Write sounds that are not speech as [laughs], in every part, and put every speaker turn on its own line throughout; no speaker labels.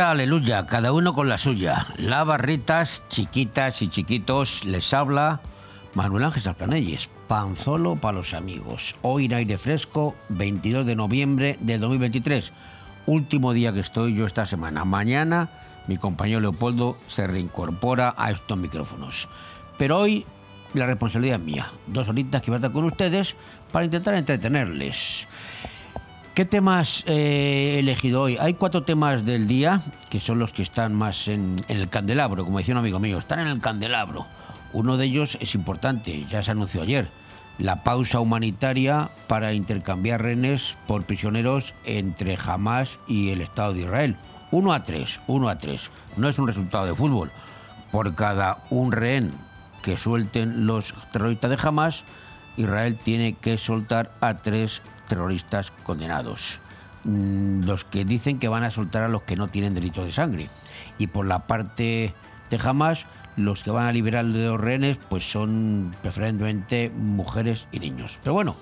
Aleluya, cada uno con la suya. La barritas, chiquitas y chiquitos, les habla Manuel Ángel Salplanelles, Panzolo para los amigos. Hoy en aire fresco, 22 de noviembre del 2023. Último día que estoy yo esta semana. Mañana mi compañero Leopoldo se reincorpora a estos micrófonos. Pero hoy la responsabilidad es mía. Dos horitas que voy a estar con ustedes para intentar entretenerles. ¿Qué temas he elegido hoy? Hay cuatro temas del día que son los que están más en, en, el candelabro, como decía un amigo mío, están en el candelabro. Uno de ellos es importante, ya se anunció ayer, la pausa humanitaria para intercambiar rehenes por prisioneros entre Hamas y el Estado de Israel. Uno a tres, uno a tres. No es un resultado de fútbol. Por cada un rehén que suelten los terroristas de Hamas, Israel tiene que soltar a tres terroristas condenados. Los que dicen que van a soltar a los que no tienen delito de sangre. Y por la parte de Hamas, los que van a liberar de los rehenes, pues son preferentemente mujeres y niños. Pero bueno,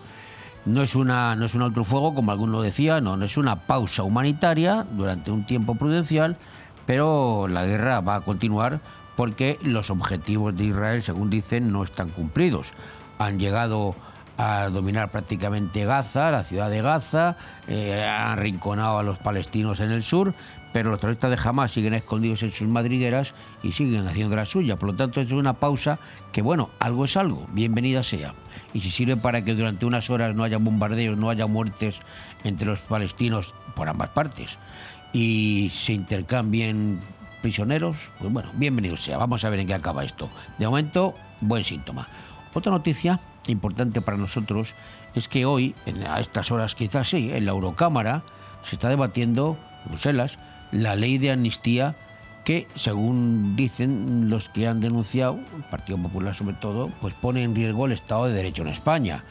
no es, una, no es un otro fuego, como alguno decía, no, no es una pausa humanitaria durante un tiempo prudencial, pero la guerra va a continuar porque los objetivos de Israel, según dicen, no están cumplidos. Han llegado a dominar prácticamente Gaza, la ciudad de Gaza, eh, han rinconado a los palestinos en el sur, pero los terroristas de Hamas siguen escondidos en sus madrigueras y siguen haciendo la suya. Por lo tanto, es una pausa que, bueno, algo es algo, bienvenida sea. Y si sirve para que durante unas horas no haya bombardeos, no haya muertes entre los palestinos por ambas partes y se intercambien prisioneros, pues bueno, bienvenido sea. Vamos a ver en qué acaba esto. De momento, buen síntoma. Otra noticia importante para nosotros es que hoy, a estas horas quizás sí, en la Eurocámara se está debatiendo, Bruselas, la ley de amnistía que, según dicen los que han denunciado, el Partido Popular sobre todo, pues pone en riesgo el Estado de Derecho en España.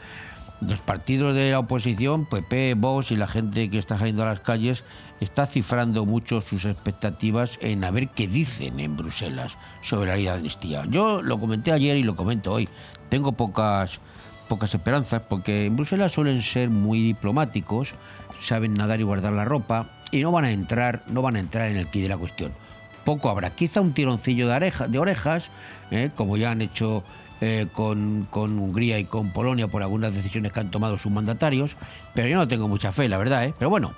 Los partidos de la oposición, PP, Vox y la gente que está saliendo a las calles, está cifrando mucho sus expectativas en a ver qué dicen en Bruselas sobre la ley de amnistía. Yo lo comenté ayer y lo comento hoy. Tengo pocas, pocas esperanzas porque en Bruselas suelen ser muy diplomáticos, saben nadar y guardar la ropa y no van a entrar, no van a entrar en el quid de la cuestión. Poco habrá, quizá un tironcillo de, oreja, de orejas, eh, como ya han hecho eh, con, con, Hungría y con Polonia por algunas decisiones que han tomado sus mandatarios, pero yo no tengo mucha fe, la verdad. ¿eh? Pero bueno,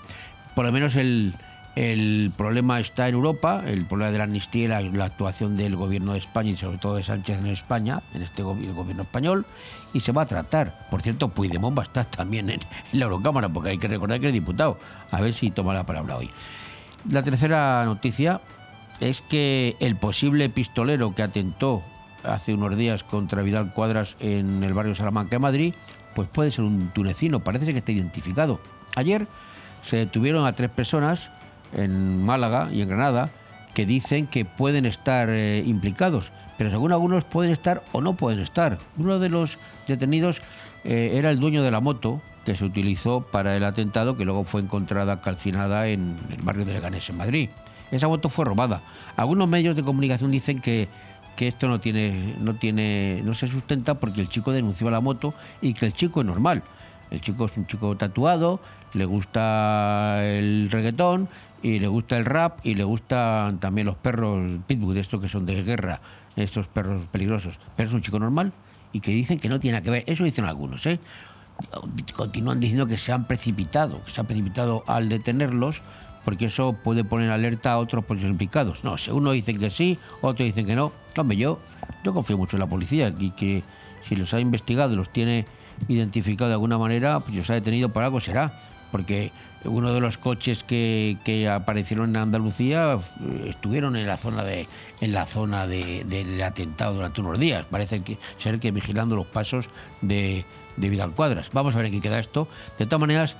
por lo menos el, el, problema está en Europa, el problema de la amnistía y la, actuación del gobierno de España y sobre todo de Sánchez en España, en este gobierno, español, y se va a tratar. Por cierto, Puigdemont va a estar también en, en la Eurocámara, porque hay que recordar que es diputado. A ver si toma la palabra hoy. La tercera noticia es que el posible pistolero que atentó hace unos días contra Vidal Cuadras en el barrio Salamanca de Madrid, pues puede ser un tunecino, parece que está identificado. Ayer se detuvieron a tres personas en Málaga y en Granada que dicen que pueden estar eh, implicados, pero según algunos pueden estar o no pueden estar. Uno de los detenidos eh, era el dueño de la moto que se utilizó para el atentado que luego fue encontrada calcinada en el barrio de Leganés, en Madrid. Esa moto fue robada. Algunos medios de comunicación dicen que que esto no tiene, no tiene, no se sustenta porque el chico denunció la moto y que el chico es normal. El chico es un chico tatuado, le gusta el reggaetón y le gusta el rap y le gustan también los perros pitbull, estos que son de guerra, estos perros peligrosos. Pero es un chico normal y que dicen que no tiene nada que ver. Eso dicen algunos, ¿eh? Continúan diciendo que se han precipitado, que se han precipitado al detenerlos porque eso puede poner alerta a otros políticos implicados. No, si uno dice que sí, otros dicen que no. Hombre, yo, yo confío mucho en la policía y que si los ha investigado y los tiene identificado de alguna manera, pues los ha detenido por algo será. Porque uno de los coches que, que aparecieron en Andalucía eh, estuvieron en la zona de en la zona de, del atentado durante unos días. Parece que ser que vigilando los pasos de, de Vidal Cuadras. Vamos a ver en qué queda esto. De todas maneras,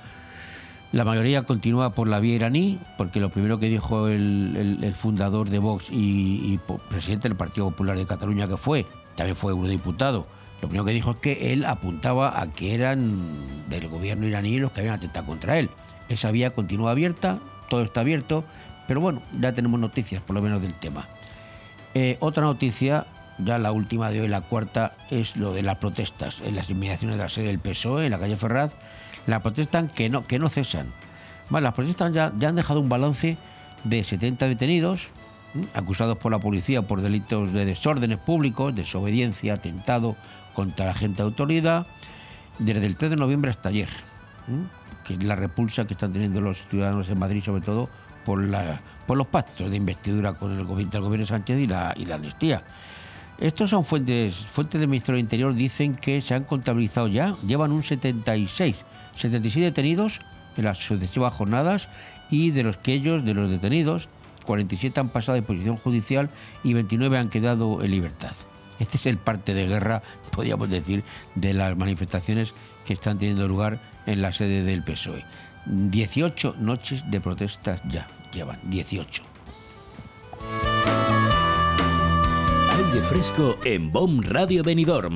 la mayoría continúa por la vía iraní, porque lo primero que dijo el, el, el fundador de Vox y, y, presidente del Partido Popular de Cataluña, que fue, también fue eurodiputado, lo primero que dijo es que él apuntaba a que eran del gobierno iraní los que habían atentado contra él. Esa vía continúa abierta, todo está abierto, pero bueno, ya tenemos noticias por lo menos del tema. Eh, otra noticia, ya la última de hoy, la cuarta, es lo de las protestas en las inmediaciones de la sede del PSOE, en la calle Ferraz, la protestan que no, que no cesan. Las protestas ya, ya han dejado un balance de 70 detenidos acusados por la policía por delitos de desórdenes públicos, desobediencia, atentado contra la gente de autoridad, desde el 3 de noviembre hasta ayer, que es la repulsa que están teniendo los ciudadanos en Madrid, sobre todo por, los pactos de investidura con el gobierno, del gobierno Sánchez y la, y amnistía. Estos son fuentes, fuentes del Ministerio del Interior, dicen que se han contabilizado ya, llevan un 76, 76 detenidos en las sucesivas jornadas y de los que ellos, de los detenidos, 47 han pasado de posición judicial y 29 han quedado en libertad. Este es el parte de guerra, podríamos decir, de las manifestaciones que están teniendo lugar en la sede del PSOE. 18 noches de protestas ya llevan, 18.
Aire fresco en BOM Radio Benidorm.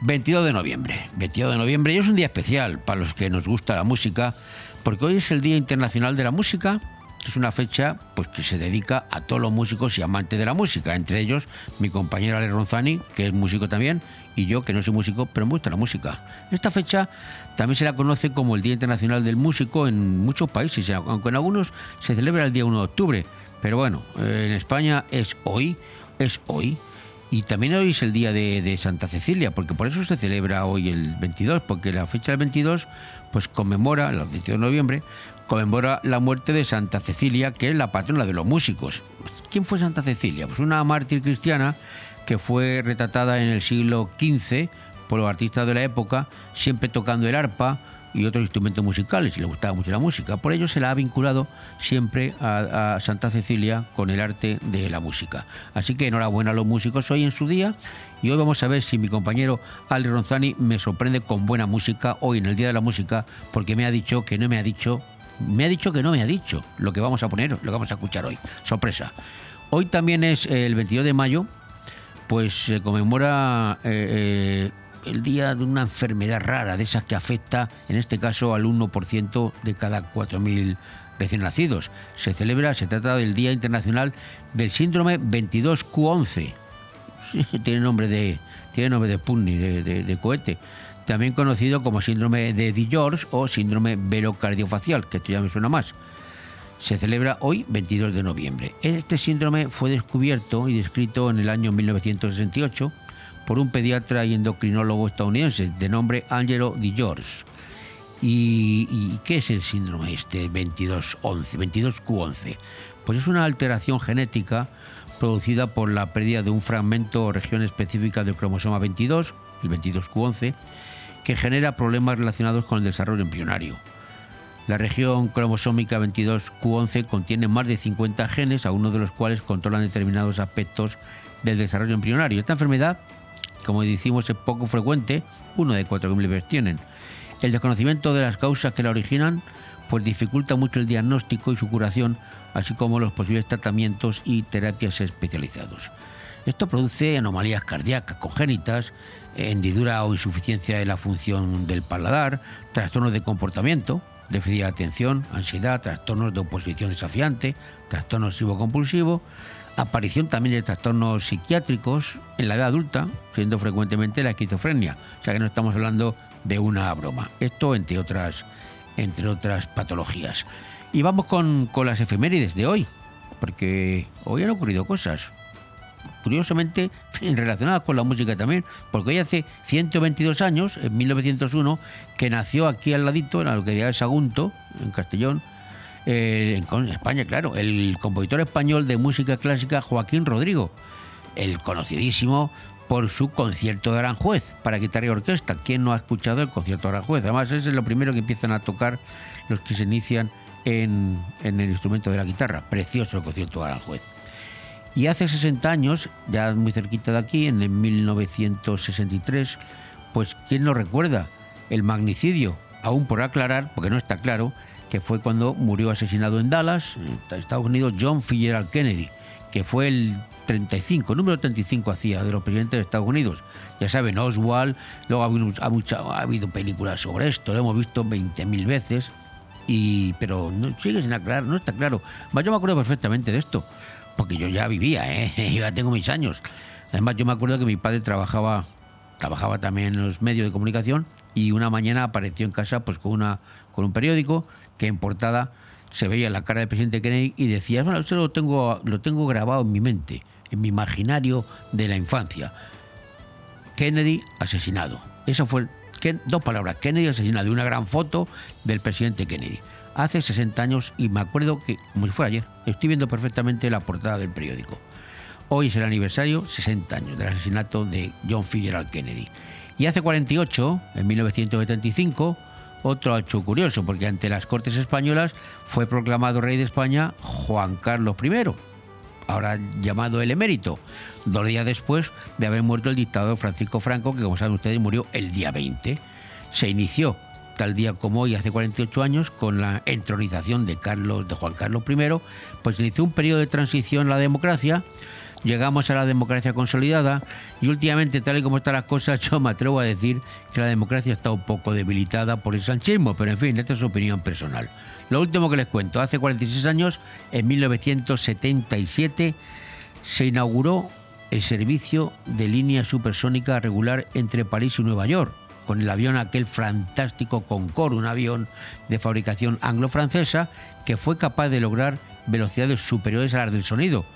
22 de noviembre. 22 de noviembre y es un día especial para los que nos gusta la música, porque hoy es el Día Internacional de la Música. Es una fecha pues, que se dedica a todos los músicos y amantes de la música, entre ellos mi compañera Ale Ronzani, que es músico también, y yo, que no soy músico, pero me gusta la música. Esta fecha también se la conoce como el Día Internacional del Músico en muchos países, aunque en algunos se celebra el día 1 de octubre. Pero bueno, en España es hoy, es hoy. Y también hoy es el día de, Santa Cecilia, porque por eso se celebra hoy el 22, porque la fecha del 22 pues conmemora, el 22 de noviembre, conmemora la muerte de Santa Cecilia, que es la patrona de los músicos. ¿Quién fue Santa Cecilia? Pues una mártir cristiana que fue retratada en el siglo XV por los artistas de la época, siempre tocando el arpa, y otros instrumentos musicales y le gustaba mucho la música. Por ello se la ha vinculado siempre a, Santa Cecilia con el arte de la música. Así que enhorabuena a los músicos hoy en su día y hoy vamos a ver si mi compañero Ali Ronzani me sorprende con buena música hoy en el Día de la Música porque me ha dicho que no me ha dicho, me ha dicho que no me ha dicho lo que vamos a poner, lo que vamos a escuchar hoy. Sorpresa. Hoy también es el 22 de mayo, pues se conmemora... Eh, eh, el día de una enfermedad rara, de esas que afecta, en este caso, al 1% de cada 4.000 recién nacidos. Se celebra, se trata del Día Internacional del Síndrome 22Q11. [laughs] tiene nombre de, tiene nombre de Pugny, de, cohete. También conocido como síndrome de Di-George o síndrome velocardiofacial, que esto ya me suena más. Se celebra hoy, 22 de noviembre. Este síndrome fue descubierto y descrito en el año 1968 por un pediatra y endocrinólogo estadounidense de nombre Angelo Di George. ¿Y, qué es el síndrome este 2211, 22Q11? Pues es una alteración genética producida por la pérdida de un fragmento o región específica del cromosoma 22, el 22Q11, que genera problemas relacionados con el desarrollo embrionario. La región cromosómica 22Q11 contiene más de 50 genes, algunos de los cuales controlan determinados aspectos del desarrollo embrionario. Esta enfermedad como decimos, es poco frecuente, uno de cuatro que tienen. El desconocimiento de las causas que la originan pues dificulta mucho el diagnóstico y su curación, así como los posibles tratamientos y terapias especializados. Esto produce anomalías cardíacas congénitas, hendidura o insuficiencia de la función del paladar, trastornos de comportamiento, déficit de atención, ansiedad, trastornos de oposición desafiante, trastorno obsesivo compulsivo, aparición también de trastornos psiquiátricos en la edad adulta, siendo frecuentemente la esquizofrenia. O sea que no estamos hablando de una broma. Esto entre otras, entre otras patologías. Y vamos con, con las efemérides de hoy, porque hoy han ocurrido cosas. Curiosamente, [laughs] relacionadas con la música también, porque hoy hace 122 años, en 1901, que nació aquí al ladito, en la localidad de Sagunto, en Castellón, eh, en España, claro, el compositor español de música clásica Joaquín Rodrigo, el conocidísimo por su concierto de Aranjuez para guitarra y orquesta. ¿Quién no ha escuchado el concierto de Aranjuez? Además, ese es lo primero que empiezan a tocar los que se inician en, en el instrumento de la guitarra. Precioso el concierto de Aranjuez. Y hace 60 años, ya muy cerquita de aquí, en el 1963, pues ¿quién no recuerda el magnicidio, aún por aclarar, porque no está claro, que fue cuando murió asesinado en Dallas, en Estados Unidos, John Fitzgerald Kennedy, que fue el 35, número 35 hacía de los presidentes de Estados Unidos. Ya saben, Oswald, luego ha habido, ha, habido películas sobre esto, lo hemos visto 20.000 veces, y, pero no, sigue sin aclarar, no está claro. Yo me acuerdo perfectamente de esto, porque yo ya vivía, ¿eh? [laughs] ya tengo mis años. Además, yo me acuerdo que mi padre trabajaba, trabajaba también en los medios de comunicación y una mañana apareció en casa pues con, una, con un periódico que en portada se veía la cara del presidente Kennedy y decía, bueno, eso lo tengo, lo tengo grabado en mi mente, en mi imaginario de la infancia. Kennedy asesinado. Eso fue dos palabras, Kennedy asesinado, y una gran foto del presidente Kennedy. Hace 60 años y me acuerdo que, como si fuera ayer, estoy viendo perfectamente la portada del periódico. Hoy es el aniversario, 60 años, del asesinato de John Fitzgerald Kennedy. Y hace 48, en 1975, otro hecho curioso, porque ante las Cortes Españolas fue proclamado rey de España Juan Carlos I, ahora llamado el emérito, dos días después de haber muerto el dictador Francisco Franco, que como saben ustedes murió el día 20. Se inició tal día como hoy, hace 48 años, con la entronización de Carlos, de Juan Carlos I, pues inició un periodo de transición en la democracia llegamos a la democracia consolidada y últimamente, tal y como están las cosas, [laughs] yo me atrevo a decir que la democracia está un poco debilitada por el sanchismo, pero en fin, esta es su opinión personal. Lo último que les cuento, hace 46 años, en 1977, se inauguró el servicio de línea supersónica regular entre París y Nueva York, con el avión aquel fantástico Concorde, un avión de fabricación anglo-francesa que fue capaz de lograr velocidades superiores a las del sonido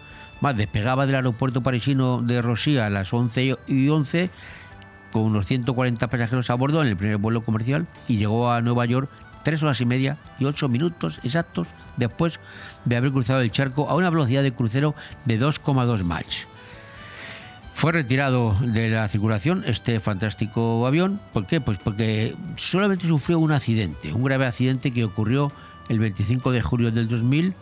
despegaba del aeropuerto parisino de Rossi a las 11 y 11 con unos 140 pasajeros a bordo en el primer vuelo comercial y llegó a Nueva York tres horas y media y ocho minutos exactos después de haber cruzado el charco a una velocidad de crucero de 2,2 Mach. Fue retirado de la circulación este fantástico avión. ¿Por qué? Pues porque solamente sufrió un accidente, un grave accidente que ocurrió el 25 de julio del 2000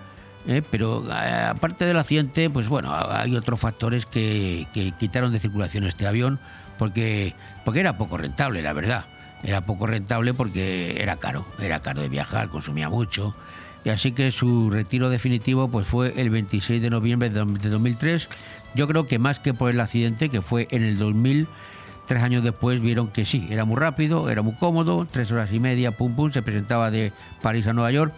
¿eh? pero eh, aparte del accidente, pues bueno, hay otros factores que, quitaron de circulación este avión porque, porque era poco rentable, la verdad. Era poco rentable porque era caro, era caro de viajar, consumía mucho. Y así que su retiro definitivo pues fue el 26 de noviembre de 2003. Yo creo que más que por el accidente, que fue en el 2000, tres años después vieron que sí, era muy rápido, era muy cómodo, tres horas y media, pum pum, se presentaba de París a Nueva York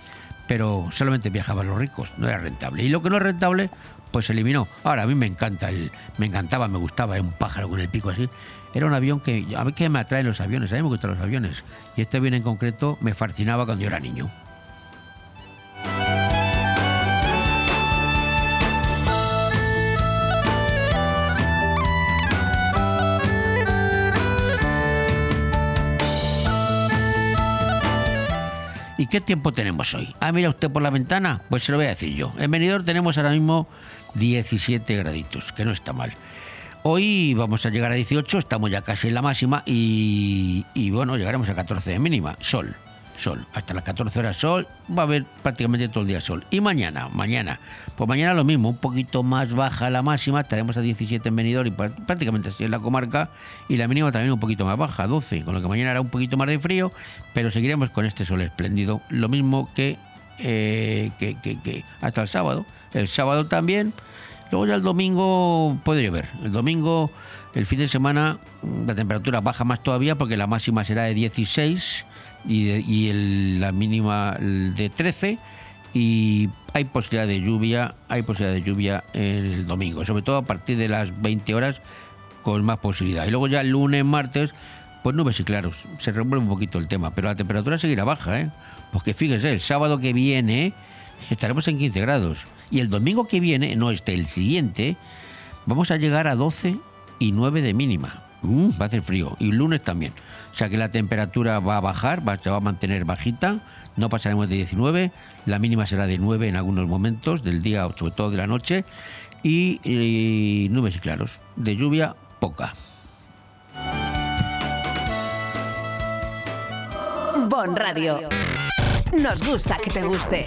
pero solamente viajaban los ricos, no era rentable. Y lo que no es rentable, pues se eliminó. Ahora, a mí me encanta, el, me encantaba, me gustaba, un pájaro con el pico así. Era un avión que, a mí que me atraen los aviones, a mí me gustan los aviones. Y este avión en concreto me fascinaba cuando yo era niño. ¿Y qué tiempo tenemos hoy? Ah, mira usted por la ventana. Pues se lo voy a decir yo. En Benidorm tenemos ahora mismo 17 graditos, que no está mal. Hoy vamos a llegar a 18, estamos ya casi en la máxima y, bueno, llegaremos a 14 de mínima. Sol sol. Hasta las 14 horas sol, va a haber prácticamente todo el día sol. Y mañana, mañana, pues mañana lo mismo, un poquito más baja la máxima, estaremos a 17 en Benidorm y prácticamente así en la comarca, y la mínima también un poquito más baja, 12, con lo que mañana hará un poquito más de frío, pero seguiremos con este sol espléndido, lo mismo que, eh, que, que, hasta el sábado. El sábado también, luego ya el domingo puede llover. El domingo, el fin de semana, la temperatura baja más todavía porque la máxima será de 16 y, la mínima de 13 y hay posibilidad de lluvia, hay posibilidad de lluvia el domingo, sobre todo a partir de las 20 horas con más posibilidad. Y luego ya el lunes, martes, pues nubes y claros, se revuelve un poquito el tema, pero la temperatura seguirá baja, ¿eh? Porque fíjese, el sábado que viene estaremos en 15 grados y el domingo que viene, no este, el siguiente, vamos a llegar a 12 y 9 de mínima. Mm, va a hacer frío y el lunes también. O sea que la temperatura va a bajar, va, se va a mantener bajita, no pasaremos de 19, la mínima será de 9 en algunos momentos del día, sobre todo de la noche, y, nubes y claros. De lluvia, poca.
Bon Radio. Nos gusta que te guste.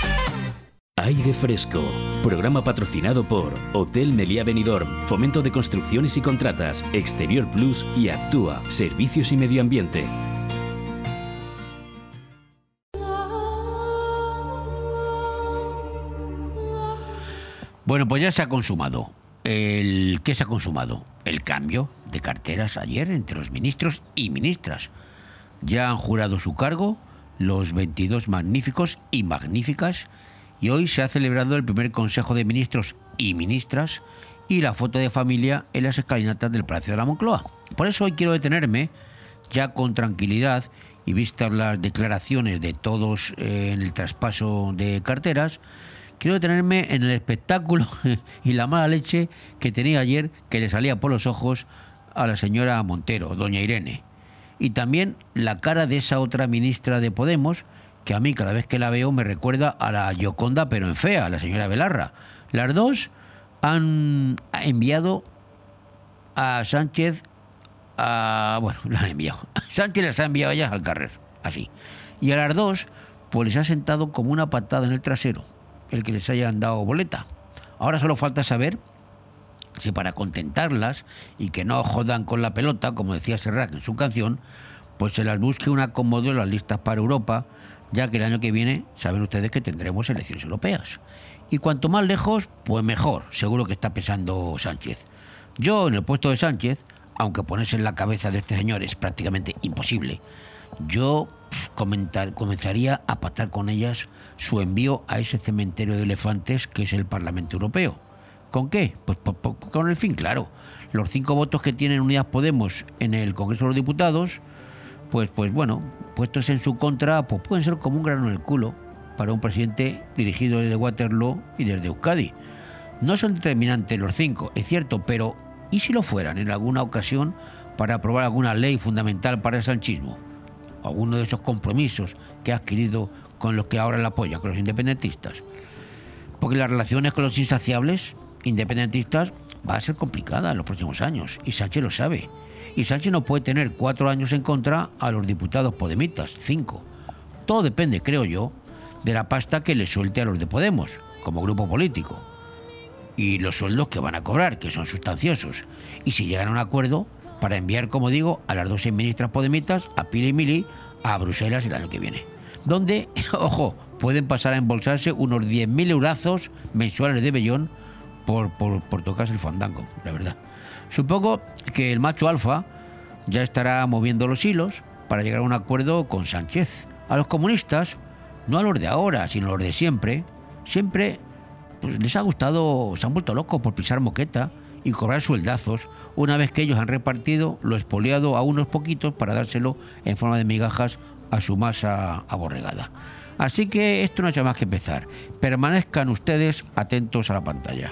Aire Fresco, programa patrocinado por Hotel Meliá Benidorm, Fomento de Construcciones y Contratas, Exterior Plus y Actúa, Servicios y Medio Ambiente.
Bueno, pues ya se ha consumado. ¿Qué se ha consumado? El cambio de carteras ayer entre los ministros y ministras. Ya han jurado su cargo los 22 magníficos y magníficas y hoy se ha celebrado el primer Consejo de Ministros y Ministras y la foto de familia en las escalinatas del Palacio de la Moncloa. Por eso hoy quiero detenerme, ya con tranquilidad y vistas las declaraciones de todos eh, en el traspaso de carteras, quiero detenerme en el espectáculo [laughs] y la mala leche que tenía ayer que le salía por los ojos a la señora Montero, doña Irene. Y también la cara de esa otra ministra de Podemos, que a mí cada vez que la veo me recuerda a la Yoconda, pero en fea, a la señora Belarra. Las dos han enviado a Sánchez a... Bueno, [laughs] la han enviado. Sánchez las ha enviado ellas al carrer, así. Y a las dos, pues les ha sentado como una patada en el trasero, el que les hayan dado boleta. Ahora solo falta saber si para contentarlas y que no jodan con la pelota, como decía Serrat en su canción, pues se las busque un acomodo en las listas para Europa, ya que el año que viene saben ustedes que tendremos elecciones europeas. Y cuanto más lejos, pues mejor, seguro que está pensando Sánchez. Yo, en el puesto de Sánchez, aunque ponerse en la cabeza de este señor es prácticamente imposible, yo comentar, comenzaría a pactar con ellas su envío a ese cementerio de elefantes que es el Parlamento Europeo. ¿Con qué? Pues con el fin claro. Los cinco votos que tienen Unidas Podemos en el Congreso de los Diputados, pues, pues bueno, puestos en su contra, pues pueden ser como un grano en el culo para un presidente dirigido desde Waterloo y desde Euskadi. No son determinantes los cinco, es cierto, pero ¿y si lo fueran en alguna ocasión para aprobar alguna ley fundamental para el sanchismo? Alguno de esos compromisos que ha adquirido con los que ahora la apoya, con los independentistas. Porque las relaciones con los insaciables independentistas va a ser complicada en los próximos años y Sánchez lo sabe. Y Sánchez no puede tener cuatro años en contra a los diputados podemitas, cinco. Todo depende, creo yo, de la pasta que le suelte a los de Podemos, como grupo político. Y los sueldos que van a cobrar, que son sustanciosos. Y si llegan a un acuerdo para enviar, como digo, a las dos ministras podemitas, a Pili y Mili, a Bruselas el año que viene. Donde, [laughs] ojo, pueden pasar a embolsarse unos 10.000 eurazos mensuales de Bellón por, por, por tocarse el fandango, la verdad. Supongo que el macho alfa ya estará moviendo los hilos para llegar a un acuerdo con Sánchez. A los comunistas, no a los de ahora, sino a los de siempre, siempre pues, les ha gustado, se han vuelto locos por pisar moqueta y cobrar sueldazos una vez que ellos han repartido lo expoliado a unos poquitos para dárselo en forma de migajas a su masa aborregada. Así que esto no ha hecho más que empezar. Permanezcan ustedes atentos a la pantalla.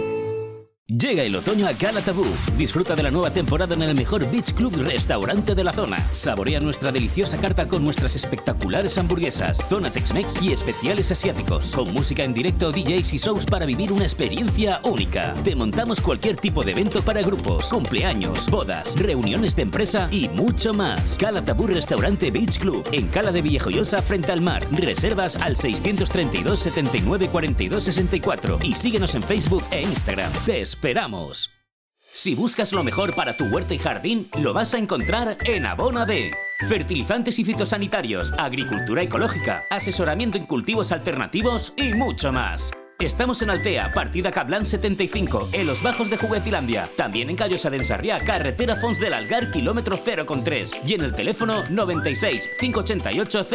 Llega el otoño a Cala Tabú. Disfruta de la nueva temporada en el mejor Beach Club restaurante de la zona. Saborea nuestra deliciosa carta con nuestras espectaculares hamburguesas, zona Tex-Mex y especiales asiáticos. Con música en directo, DJs y shows para vivir una experiencia única. Te montamos cualquier tipo de evento para grupos, cumpleaños, bodas, reuniones de empresa y mucho más. Cala Tabú Restaurante Beach Club en Cala de Villajoyosa frente al mar. Reservas al 632 79 42 64 y síguenos en Facebook e Instagram. Esperamos. Si buscas lo mejor para tu huerta y jardín, lo vas a encontrar en Abona B. Fertilizantes y fitosanitarios, agricultura ecológica, asesoramiento en cultivos alternativos y mucho más. Estamos en Altea, partida Cablan 75, en los bajos de Juguetilandia. También en Callosa de carretera Fons del Algar, kilómetro 0,3. Y en el teléfono 96 588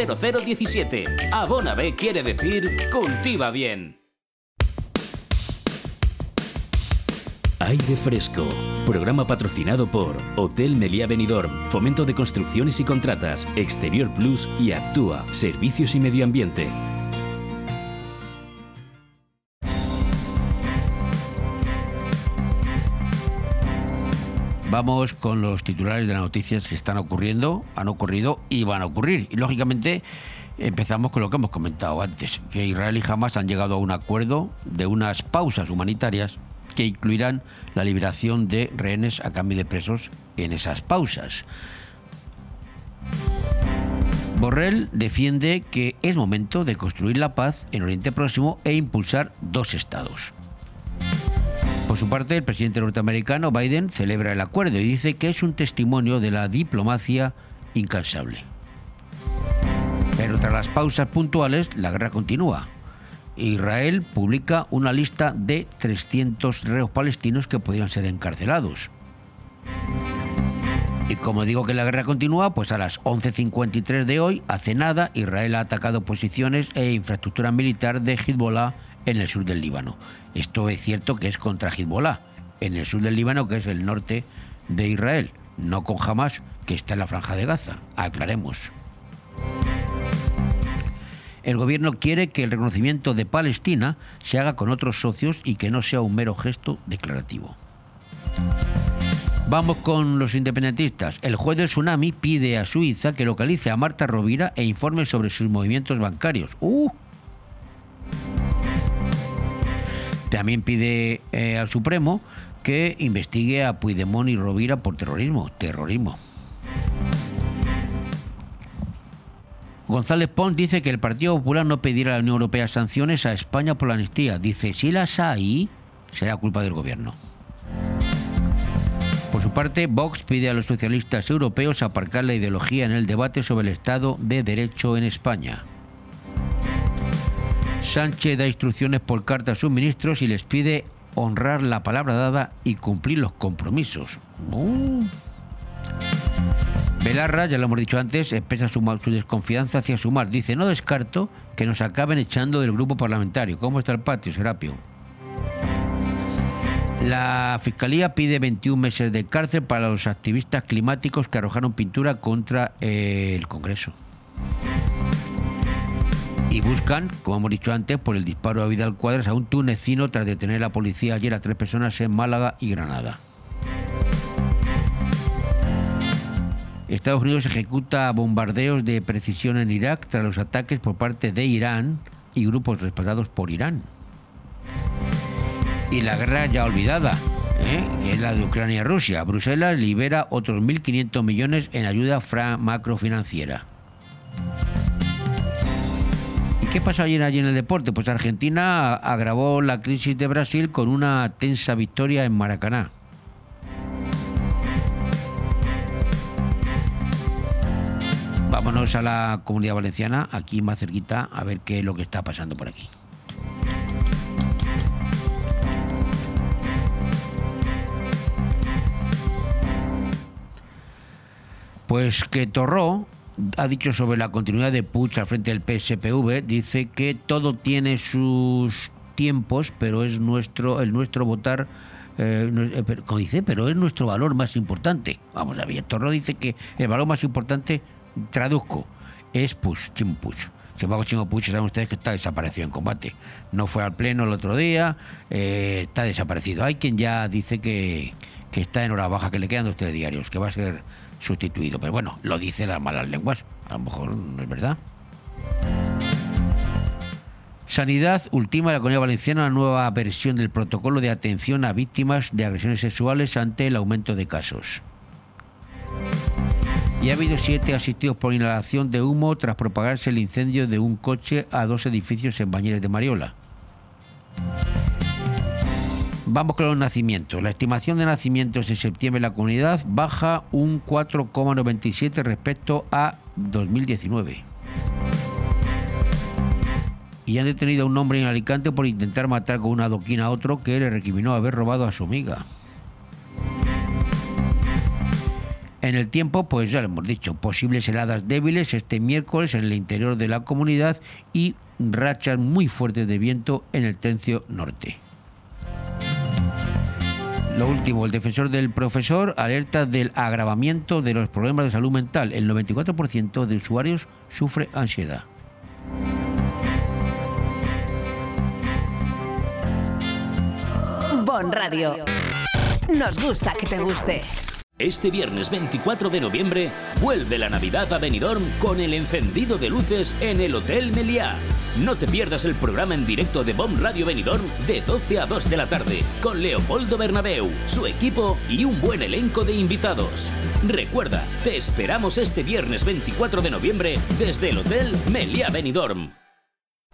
0017. Abona B quiere decir cultiva bien. Aire Fresco, programa patrocinado por Hotel Meliá Benidorm, Fomento de Construcciones y Contratas, Exterior Plus y Actúa, Servicios y Medio Ambiente.
Vamos con los titulares de las noticias que están ocurriendo, han ocurrido y van a ocurrir. Y lógicamente empezamos con lo que hemos comentado antes, que Israel y Hamas han llegado a un acuerdo de unas pausas humanitarias que incluirán la liberación de rehenes a cambio de presos en esas pausas. Borrell defiende que es momento de construir la paz en Oriente Próximo e impulsar dos estados. Por su parte, el presidente norteamericano Biden celebra el acuerdo y dice que es un testimonio de la diplomacia incansable. Pero tras las pausas puntuales, la guerra continúa. Israel publica una lista de 300 reos palestinos que podrían ser encarcelados. Y como digo que la guerra continúa, pues a las 11.53 de hoy, hace nada, Israel ha atacado posiciones e infraestructura militar de Hezbollah en el sur del Líbano. Esto es cierto que es contra Hezbollah, en el sur del Líbano, que es el norte de Israel, no con Hamas, que está en la franja de Gaza. Aclaremos. El gobierno quiere que el reconocimiento de Palestina se haga con otros socios y que no sea un mero gesto declarativo. Vamos con los independentistas. El juez del tsunami pide a Suiza que localice a Marta Rovira e informe sobre sus movimientos bancarios. ¡Uh! También pide eh, al Supremo que investigue a Puigdemont y Rovira por terrorismo. Terrorismo. González Pons dice que el Partido Popular no pedirá a la Unión Europea sanciones a España por la amnistía. Dice, si las hay, será culpa del gobierno. Por su parte, Vox pide a los socialistas europeos aparcar la ideología en el debate sobre el Estado de Derecho en España. Sánchez da instrucciones por carta a sus ministros y les pide honrar la palabra dada y cumplir los compromisos. Uh. Belarra, ya lo hemos dicho antes, expresa su, desconfianza hacia Sumar. Dice, no descarto que nos acaben echando del grupo parlamentario. ¿Cómo está el patio, Serapio? La Fiscalía pide 21 meses de cárcel para los activistas climáticos que arrojaron pintura contra eh, el Congreso. Y buscan, como hemos dicho antes, por el disparo a Vidal Cuadras a un tunecino tras detener a la policía ayer a tres personas en Málaga y Granada. Estados Unidos ejecuta bombardeos de precisión en Irak tras los ataques por parte de Irán y grupos respaldados por Irán. Y la guerra ya olvidada, ¿eh? que es la de Ucrania y Rusia. Bruselas libera otros 1.500 millones en ayuda macrofinanciera. ¿Y qué pasó allí en el deporte? Pues Argentina agravó la crisis de Brasil con una tensa victoria en Maracaná. Vámonos a la comunidad valenciana, aquí más cerquita, a ver qué es lo que está pasando por aquí. Pues que Torró ha dicho sobre la continuidad de Puig al frente del PSPV, dice que todo tiene sus tiempos, pero es nuestro, el nuestro votar, eh, eh, como dice, pero es nuestro valor más importante. Vamos a ver, Torró dice que el valor más importante, traduzco, es Puig, Chimo Puig. Sin embargo, Chimo Puig, saben ustedes que está desaparecido en combate. No fue al pleno el otro día, eh, está desaparecido. Hay quien ya dice que, que está en hora baja, que le quedan dos telediarios, que va a ser sustituido. Pero bueno, lo dicen las malas lenguas. A lo mejor no es verdad. Sanidad ultima la Comunidad Valenciana una nueva versión del protocolo de atención a víctimas de agresiones sexuales ante el aumento de casos. Y ha habido siete asistidos por inhalación de humo tras propagarse el incendio de un coche a dos edificios en Bañeres de Mariola. Vamos con los nacimientos. La estimación de nacimientos en septiembre en la comunidad baja un 4,97 respecto a 2019. Y han detenido a un hombre en Alicante por intentar matar con una adoquina a otro que le recriminó haber robado a su amiga. En el tiempo, pues ya lo hemos dicho, posibles heladas débiles este miércoles en el interior de la comunidad y rachas muy fuertes de viento en el tercio norte. Lo último, el defensor del profesor alerta del agravamiento de los problemas de salud mental. El 94% de usuarios sufre ansiedad.
Bon Radio. Nos gusta que te guste.
Este viernes 24 de noviembre vuelve la Navidad a Benidorm con el encendido de luces en el Hotel Meliá. No te pierdas el programa en directo de Bomb Radio Benidorm de 12 a 2 de la tarde con Leopoldo Bernabeu, su equipo y un buen elenco de invitados. Recuerda, te esperamos este viernes 24 de noviembre desde el Hotel Meliá Benidorm.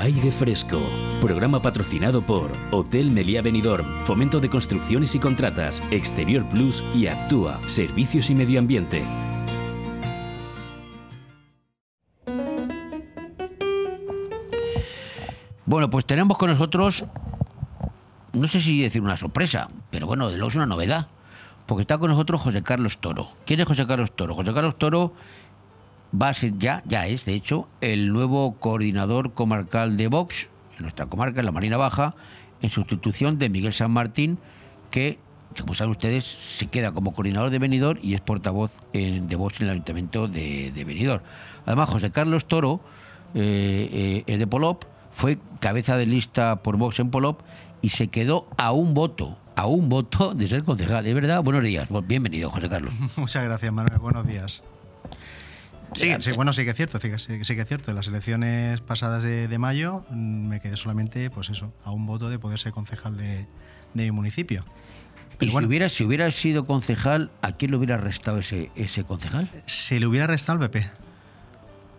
Aire Fresco, programa patrocinado por Hotel Meliá Benidorm, Fomento de Construcciones y Contratas, Exterior Plus y Actúa, Servicios y Medio Ambiente.
Bueno, pues tenemos con nosotros, no sé si decir una sorpresa, pero bueno, de luego es una novedad, porque está con nosotros José Carlos Toro. ¿Quién es José Carlos Toro? José Carlos Toro va a ser ya, ya es, de hecho, el nuevo coordinador comarcal de Vox en nuestra comarca, en la Marina Baja, en sustitución de Miguel San Martín, que, como saben ustedes, se queda como coordinador de Benidorm y es portavoz de Vox en el Ayuntamiento de, de. Además, José Carlos Toro, eh, eh, de Polop, fue cabeza de lista por Vox en Polop y se quedó a un voto, a un voto de ser concejal. ¿Es verdad? Buenos días. Bienvenido, José Carlos. [laughs]
Muchas gracias, Manuel. Buenos días. Sí, sí, bueno, sí que es cierto, sí, que- sí que es cierto. En las elecciones pasadas de, de mayo mm, me quedé solamente, pues eso, a un voto de poder ser concejal de, de mi municipio.
Y si, hubiera, si hubiera sido concejal, ¿a quién le hubiera restado ese, ese concejal?
Se le hubiera restado al PP.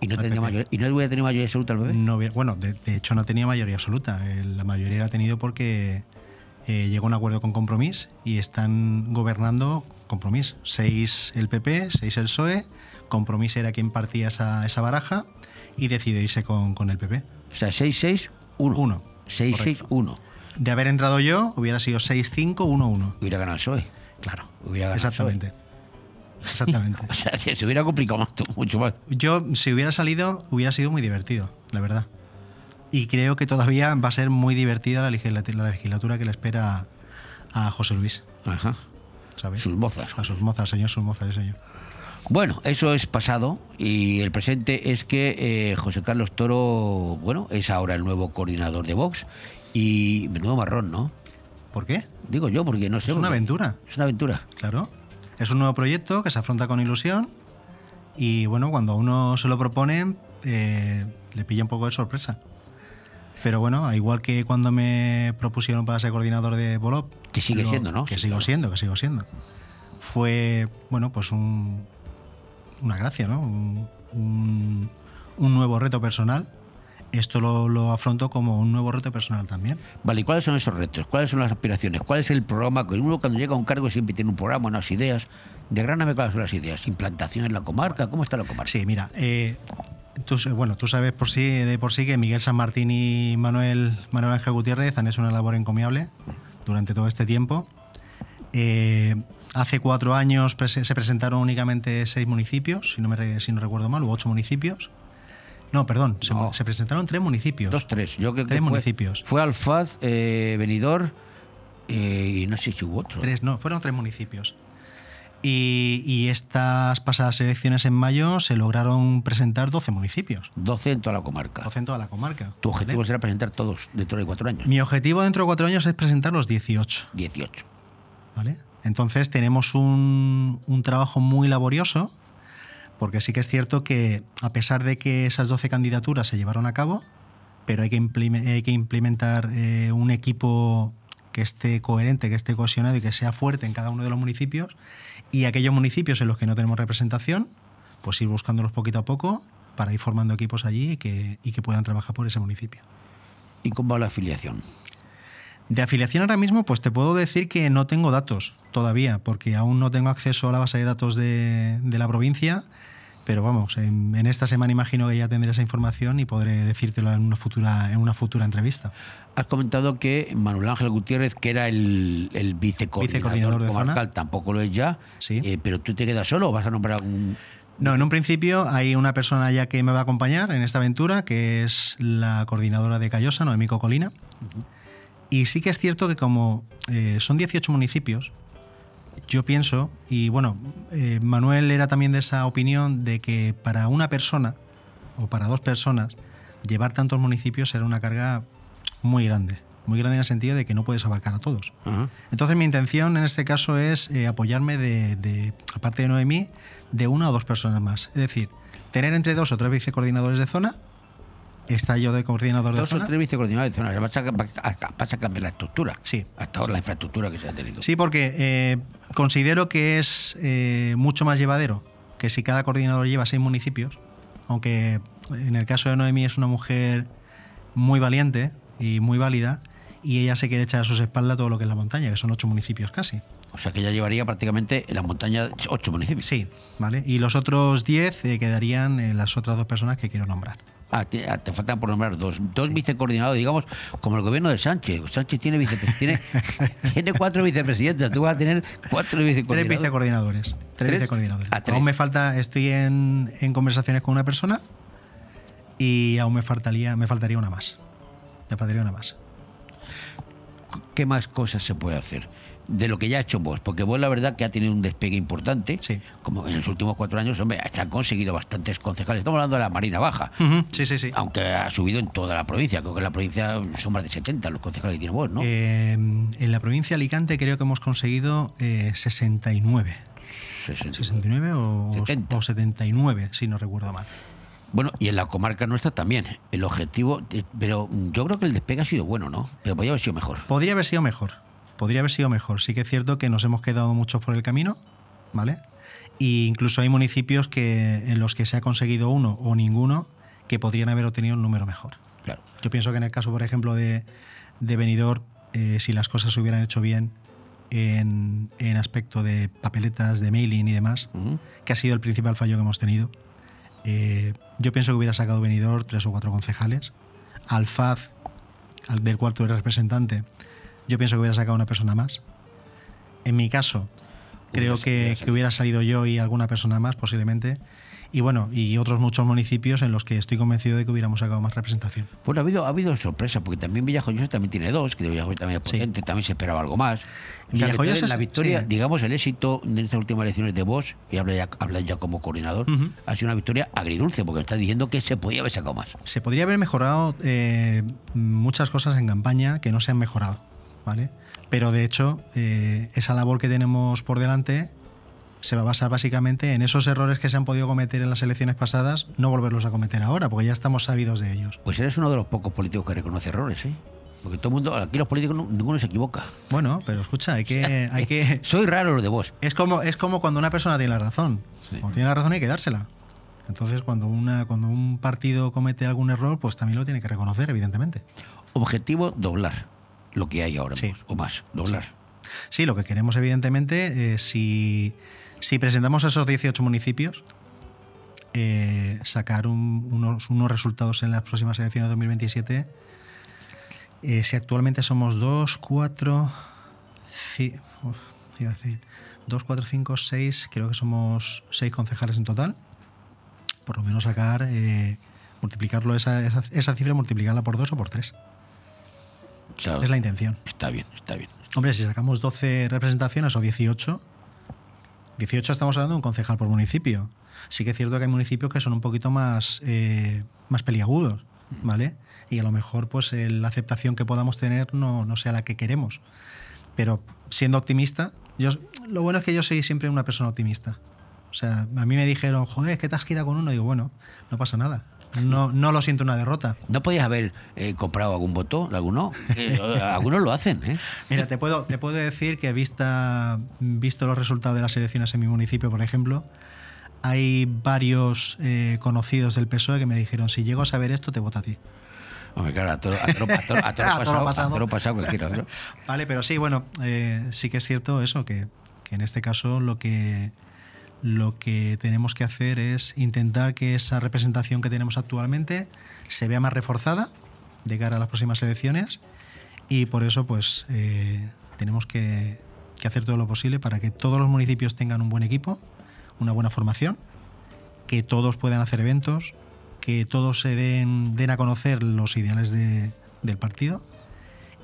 ¿Y no, tendría
PP.
mayor- ¿Y no hubiera tenido mayoría absoluta al bebé?
No hubiera- bueno, de, de hecho no tenía mayoría absoluta. La mayoría la ha tenido porque eh, llegó a un acuerdo con Compromís y están gobernando Compromís. Seis el PP, seis el PSOE. Compromís era quien partía esa, esa baraja y decidió irse con, con el PP.
O sea, 6-6-1.
1.
6-6-1.
De haber entrado yo, hubiera sido 6-5-1-1.
Hubiera ganado el PSOE.
Claro.
Hubiera ganado el PSOE.
Exactamente. Exactamente. [laughs]
O sea, se hubiera complicado más, mucho más.
Yo, si hubiera salido, hubiera sido muy divertido, la verdad. Y creo que todavía va a ser muy divertida la legislatura, la legislatura que le espera a José Luis.
Ajá.
¿Sabes?
Sus mozas.
A sus mozas, señor, sus mozas, sí, señor.
Bueno, eso es pasado y el presente es que eh, José Carlos Toro, bueno, es ahora el nuevo coordinador de Vox y menudo marrón, ¿no?
¿Por qué?
Digo yo, porque no sé.
Es una aventura.
Es una aventura.
Claro. Es un nuevo proyecto que se afronta con ilusión y bueno, cuando a uno se lo propone, eh, le pilla un poco de sorpresa. Pero bueno, igual que cuando me propusieron para ser coordinador de Bolop.
Que sigue siendo, ¿no?
Que
Sí,
sigo
claro.
siendo, que sigo siendo. Fue, bueno, pues un, una gracia, ¿no? Un, un- un nuevo reto personal. Esto lo, lo afronto como un nuevo reto personal también.
Vale, ¿y cuáles son esos retos? ¿Cuáles son las aspiraciones? ¿Cuál es el programa? Que uno cuando llega a un cargo siempre tiene un programa, unas ideas. Desgráname cuáles son las ideas. ¿Implantación en la comarca? ¿Cómo está la comarca?
Sí, mira, eh, tú, bueno, tú sabes por sí, de por sí que Miguel San Martín y Manuel, Manuel Ángel Gutiérrez han hecho una labor encomiable durante todo este tiempo. Eh, hace cuatro años se presentaron únicamente seis municipios, si no, me, si no recuerdo mal, o ocho municipios. No, perdón, se,
No.
se presentaron tres municipios.
Dos, tres. Yo creo que
Tres
fue,
municipios.
Fue Alfaz, eh, Benidorm eh, y no sé si hubo otro.
Tres, no, fueron tres municipios. Y, y estas pasadas elecciones en mayo se lograron presentar 12 municipios.
12 en toda la comarca.
12 en toda la comarca.
Tu
¿vale?
objetivo será presentar todos dentro de cuatro años.
Mi objetivo dentro de cuatro años es presentar los 18.
18.
¿vale? Entonces tenemos un, trabajo muy laborioso, porque sí que es cierto que a pesar de que esas 12 candidaturas se llevaron a cabo, pero hay que, hay que implementar eh, un equipo que esté coherente, que esté cohesionado y que sea fuerte en cada uno de los municipios. Y aquellos municipios en los que no tenemos representación, pues ir buscándolos poquito a poco para ir formando equipos allí y que, y que puedan trabajar por ese municipio.
¿Y cómo va la afiliación?
De afiliación ahora mismo, pues te puedo decir que no tengo datos todavía, porque aún no tengo acceso a la base de datos de, de la provincia, pero vamos, en, en esta semana imagino que ya tendré esa información y podré decírtelo en una futura, en una futura entrevista.
Has comentado que Manuel Ángel Gutiérrez, que era el, el vicecoordinador,
Vicecoordinador de
tampoco lo es ya.
Sí.
Eh, pero tú te quedas solo o vas a nombrar algún.
No, en un principio hay una persona ya que me va a acompañar en esta aventura, que es la coordinadora de Callosa, Noemí Cocolina. Y sí que es cierto que como eh, son 18 municipios, yo pienso, y bueno, eh, Manuel era también de esa opinión de que para una persona o para dos personas, llevar tantos municipios era una carga muy grande. Muy grande en el sentido de que no puedes abarcar a todos. Entonces mi intención en este caso es eh, apoyarme de, de, aparte de Noemí, de una o dos personas más. Es decir, tener entre dos o tres vicecoordinadores de zona, está yo de coordinador de
Dos o
zona.
tres vicecoordinadores de zona. Vas a, vas a cambiar la estructura.
Sí.
Hasta ahora la infraestructura que se ha tenido.
Sí, porque eh, considero que es eh, mucho más llevadero que si cada coordinador lleva seis municipios, aunque en el caso de Noemí es una mujer muy valiente y muy válida, y ella se quiere echar a sus espaldas todo lo que es la montaña, que son ocho municipios casi.
O sea que ya llevaría prácticamente en la montaña ocho municipios.
Sí, ¿vale? Y los otros 10 eh, quedarían en las otras dos personas que quiero nombrar.
Ah, te, ah, te faltan por nombrar dos. Dos vicecoordinadores, digamos, como el gobierno de Sánchez. Sánchez tiene, tiene, [laughs] tiene cuatro vicepresidentes. Tú vas a tener cuatro
Tres
vicecoordinadores.
vicecoordinadores. Tres,
¿Tres?
vicecoordinadores.
Ah, tres.
Aún me falta, estoy en, en conversaciones con una persona y aún me faltaría, me faltaría una más. Me faltaría una más.
¿Qué más cosas se puede hacer? De lo que ya ha hecho vos, porque vos la verdad que ha tenido un despegue importante, como en los últimos cuatro años, hombre, se han conseguido bastantes concejales. Estamos hablando de la Marina Baja,
Sí, sí, sí.
aunque ha subido en toda la provincia. Creo que en la provincia son más de 70 los concejales que tiene vos, ¿no?
Eh, en la provincia de Alicante creo que hemos conseguido eh, 69. 69 o,
70.
o 79, si no recuerdo mal.
Bueno, y en la comarca nuestra también. El objetivo, eh, pero yo creo que el despegue ha sido bueno, ¿no? Pero podría haber sido mejor.
Podría haber sido mejor. Podría haber sido mejor. Sí que es cierto que nos hemos quedado muchos por el camino, ¿vale? E incluso hay municipios que, en los que se ha conseguido uno o ninguno que podrían haber obtenido un número mejor.
Claro.
Yo pienso que en el caso, por ejemplo, de, de Benidorm, eh, si las cosas se hubieran hecho bien en, en aspecto de papeletas, de mailing y demás, que ha sido el principal fallo que hemos tenido, eh, yo pienso que hubiera sacado Benidorm tres o cuatro concejales. Alfaz, al- del cual tú eres representante, yo pienso que hubiera sacado una persona más. En mi caso, creo que, que hubiera salido yo y alguna persona más, posiblemente. Y bueno, y otros muchos municipios en los que estoy convencido de que hubiéramos sacado más representación.
Bueno, ha habido, ha habido sorpresa, porque también Villajoyosa también tiene dos, que Villajoyosa también es potente, también se esperaba algo más. O sea,
Villajoyosa
entonces la victoria, digamos, el éxito de estas últimas elecciones de vos, y habla ya, habla ya como coordinador, ha sido una victoria agridulce, porque está diciendo que se podía haber sacado más.
Se podría haber mejorado eh, muchas cosas en campaña que no se han mejorado, ¿vale? Pero de hecho, eh, esa labor que tenemos por delante se va a basar básicamente en esos errores que se han podido cometer en las elecciones pasadas, no volverlos a cometer ahora, porque ya estamos sabidos de ellos.
Pues eres uno de los pocos políticos que reconoce errores, ¿eh? Porque todo el mundo, aquí los políticos no- ninguno se equivoca.
Bueno, pero escucha, hay que, [laughs] hay que.
Soy raro lo de vos.
Es como, es como cuando una persona tiene la razón. Cuando tiene la razón hay que dársela. Entonces, cuando, una, cuando un partido comete algún error, pues también lo tiene que reconocer, evidentemente.
Objetivo, doblar lo que hay ahora, mismo, o más, doblar.
Sí, lo que queremos, evidentemente, eh, si, si presentamos a esos 18 municipios, eh, sacar un- unos, unos resultados en las próximas elecciones de 2027. Eh, si actualmente somos 2, 4, 2, 4, 5, 6, creo que somos 6 concejales en total. Por lo menos sacar, eh, multiplicarlo, esa, esa, esa cifra, multiplicarla por 2 o por 3. Es la intención.
Está bien, está bien.
Hombre, si sacamos 12 representaciones o 18, 18 estamos hablando de un concejal por municipio. Sí que es cierto que hay municipios que son un poquito más, eh, más peliagudos, ¿vale? Y a lo mejor pues la aceptación que podamos tener no, no sea la que queremos. Pero siendo optimista, yo, lo bueno es que yo soy siempre una persona optimista. O sea, a mí me dijeron, joder, es que te has quedado con uno. digo, bueno, no pasa nada. No, no lo siento una derrota.
¿No podías haber eh, comprado algún voto de alguno? Eh, [laughs] algunos lo hacen, ¿eh?
Mira, te puedo, te puedo decir que vista, visto los resultados de las elecciones en mi municipio, por ejemplo, hay varios eh, conocidos del PSOE que me dijeron, si llego a saber esto, te voto a ti.
Hombre, claro, a toro, a toro- a toro- a toro [laughs] pasado,
pasado.
pasado cualquiera. ¿no? [laughs]
Vale, pero sí, bueno, eh, sí que es cierto eso, que, que en este caso lo que, lo que tenemos que hacer es intentar que esa representación que tenemos actualmente se vea más reforzada de cara a las próximas elecciones y por eso pues eh, tenemos que, hacer todo lo posible para que todos los municipios tengan un buen equipo, una buena formación, que todos puedan hacer eventos, que todos se den, a conocer los ideales de- del partido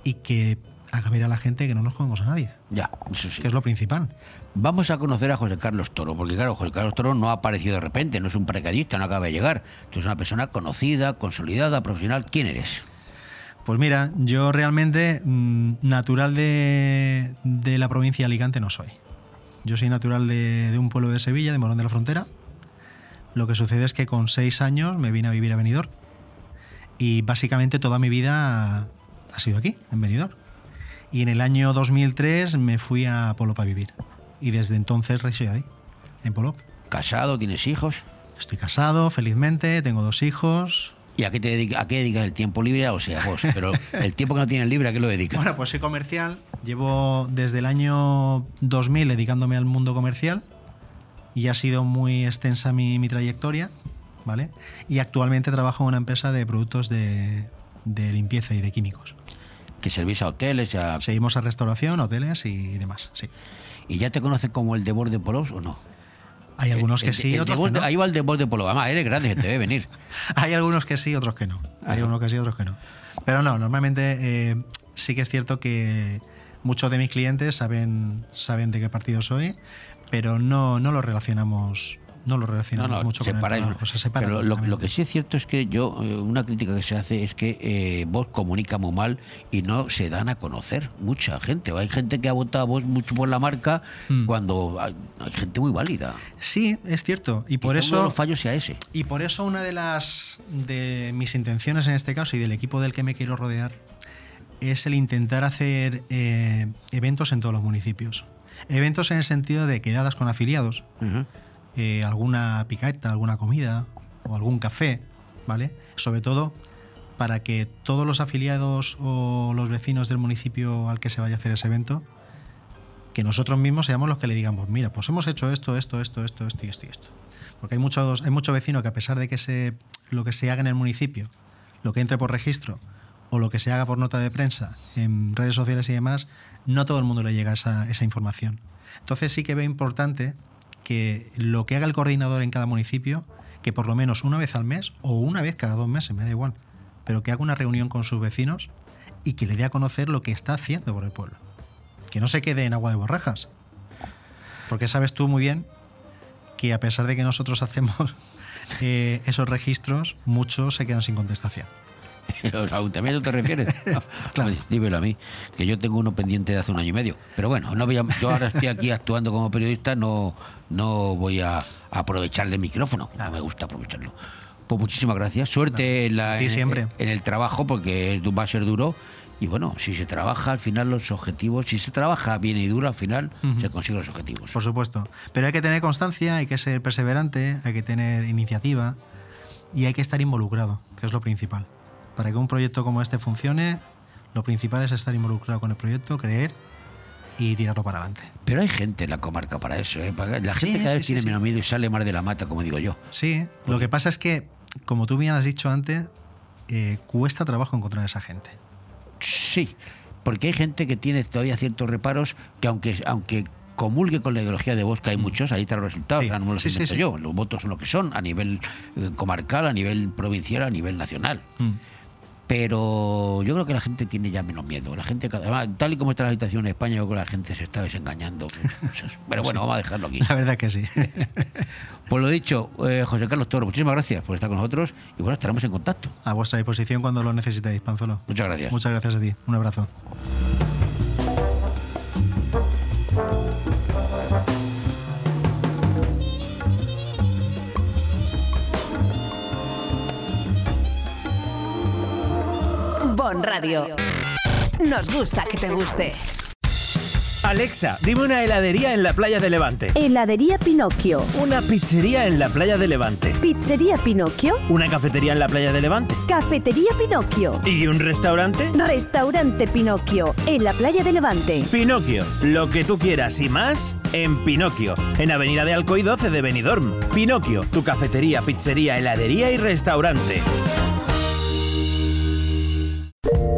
y que haga ver a la gente que no nos comemos a nadie.
Ya, eso sí.
Que es lo principal.
Vamos a conocer a José Carlos Toro, porque claro, José Carlos Toro no ha aparecido de repente, no es un paracaidista, no acaba de llegar. Tú eres una persona conocida, consolidada, profesional. ¿Quién eres?
Pues mira, yo realmente mm, natural de, de la provincia de Alicante no soy. Yo soy natural de, de un pueblo de Sevilla, de Morón de la Frontera. Lo que sucede es que con seis años me vine a vivir a Benidorm. Y básicamente toda mi vida ha sido aquí, en Benidorm. Y en el año 2003 me fui a Polop a vivir. Y desde entonces resido ahí, en Polop.
¿Casado? ¿Tienes hijos?
Estoy casado, felizmente, tengo dos hijos.
¿Y a qué, te dedica- a qué dedicas el tiempo libre? O sea, vos. Pero el tiempo que no tienes libre, ¿a qué lo dedicas?
Bueno, pues soy comercial. Llevo desde el año 2000 dedicándome al mundo comercial y ha sido muy extensa mi, mi trayectoria. ¿vale? Y actualmente trabajo en una empresa de productos de, de limpieza y de químicos.
¿Que servís a hoteles? y A...
Seguimos a restauración, hoteles y demás, sí.
¿Y ya te conocen como el de de Polos o no?
Hay algunos que
El-
sí,
el
otros
Debord
que
de-
no.
Ahí va el de de Polo. Además, eres grande, te ve venir. [laughs]
Hay algunos que sí, otros que no. Hay algunos que sí, otros que no. Pero no, normalmente eh, sí que es cierto que muchos de mis clientes saben, saben de qué partido soy, pero no, no lo relacionamos, no lo relacionamos
no,
mucho con el trabajo, se separa
Pero lo, que sí es cierto es que yo, eh, una crítica que se hace es que eh, vos comunica muy mal y no se dan a conocer mucha gente. Hay gente que ha votado a vos mucho por la marca
Mm.
cuando hay, hay gente muy válida.
Sí, es cierto. Y por
Uno de
eso
los fallos sea ese.
Y por eso una de las de mis intenciones en este caso y del equipo del que me quiero rodear es el intentar hacer eh, eventos en todos los municipios. Eventos en el sentido de quedadas con afiliados, eh, alguna picaeta, alguna comida o algún café, ¿vale? Sobre todo para que todos los afiliados o los vecinos del municipio al que se vaya a hacer ese evento, que nosotros mismos seamos los que le digamos, mira, pues hemos hecho esto, esto, esto, esto, esto y esto y esto. Porque hay muchos, hay muchos vecinos que a pesar de que se, lo que se haga en el municipio, lo que entre por registro o lo que se haga por nota de prensa en redes sociales y demás, no todo el mundo le llega esa, esa información. Entonces sí que veo importante que lo que haga el coordinador en cada municipio, que por lo menos una vez al mes o una vez cada dos meses, me da igual, pero que haga una reunión con sus vecinos y que le dé a conocer lo que está haciendo por el pueblo. Que no se quede en agua de borrajas. Porque sabes tú muy bien que a pesar de que nosotros hacemos [laughs] eh, esos registros, muchos se quedan sin contestación. [laughs]
¿Los ayuntamientos te refieres? [laughs] claro. dímelo a mí, que yo tengo uno pendiente de hace un año y medio. Pero bueno, no voy a- yo ahora estoy aquí actuando como periodista, no, no voy a aprovechar del micrófono. No me gusta aprovecharlo. Pues muchísimas gracias. Suerte en, la- en-
siempre.
en el trabajo, porque va a ser duro. Y bueno, si se trabaja al final los objetivos, si se trabaja bien y duro, al final se consiguen los objetivos.
Por supuesto. Pero hay que tener constancia, hay que ser perseverante, hay que tener iniciativa y hay que estar involucrado, que es lo principal. Para que un proyecto como este funcione, lo principal es estar involucrado con el proyecto, creer y tirarlo para adelante.
Pero hay gente en la comarca para eso. ¿eh? La gente
Sí,
cada
sí,
vez
sí,
tiene menos miedo y sale más de la mata, como digo yo.
Sí, lo que pasa es que, como tú bien has dicho antes, eh, cuesta trabajo encontrar a esa gente.
Sí, porque hay gente que tiene todavía ciertos reparos que aunque, aunque comulgue con la ideología de voz, que hay muchos, ahí están los resultados,
Sí,
o sea, no me los
sí,
invento
sí.
yo, los votos son lo que son, a nivel eh, comarcal, a nivel provincial, a nivel nacional.
Mm.
Pero yo creo que la gente tiene ya menos miedo. La gente, además, tal y como está la situación en España, yo creo que la gente se está desengañando. [laughs] Pero bueno,
Sí.
vamos a dejarlo aquí.
La verdad que sí. [laughs]
Pues lo dicho, eh, José Carlos Toro, muchísimas gracias por estar con nosotros y bueno, estaremos en contacto.
A vuestra disposición cuando lo necesitéis, Panzolo.
Muchas gracias.
Muchas gracias a ti. Un abrazo.
Bon Radio. Nos gusta que te guste.
Alexa, dime una heladería en la playa de Levante.
Heladería Pinocchio.
Una pizzería en la playa de Levante.
Pizzería Pinocchio.
Una cafetería en la playa de Levante.
Cafetería Pinocchio.
¿Y un restaurante?
Restaurante Pinocchio. En la playa de Levante.
Pinocchio, lo que tú quieras y más en Pinocchio, en Avenida de Alcoy 12 de Benidorm. Pinocchio, tu cafetería, pizzería, heladería y restaurante.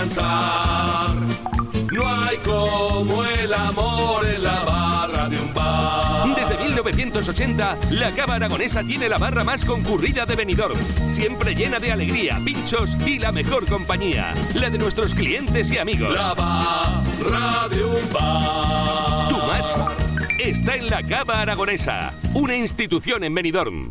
Descansar. No hay como el amor en la barra de un bar.
Desde 1980, la Cava Aragonesa tiene la barra más concurrida de Benidorm. Siempre llena de alegría, pinchos y la mejor compañía. La de nuestros clientes y amigos.
La barra de un bar.
Tu match está en la Cava Aragonesa, una institución en Benidorm.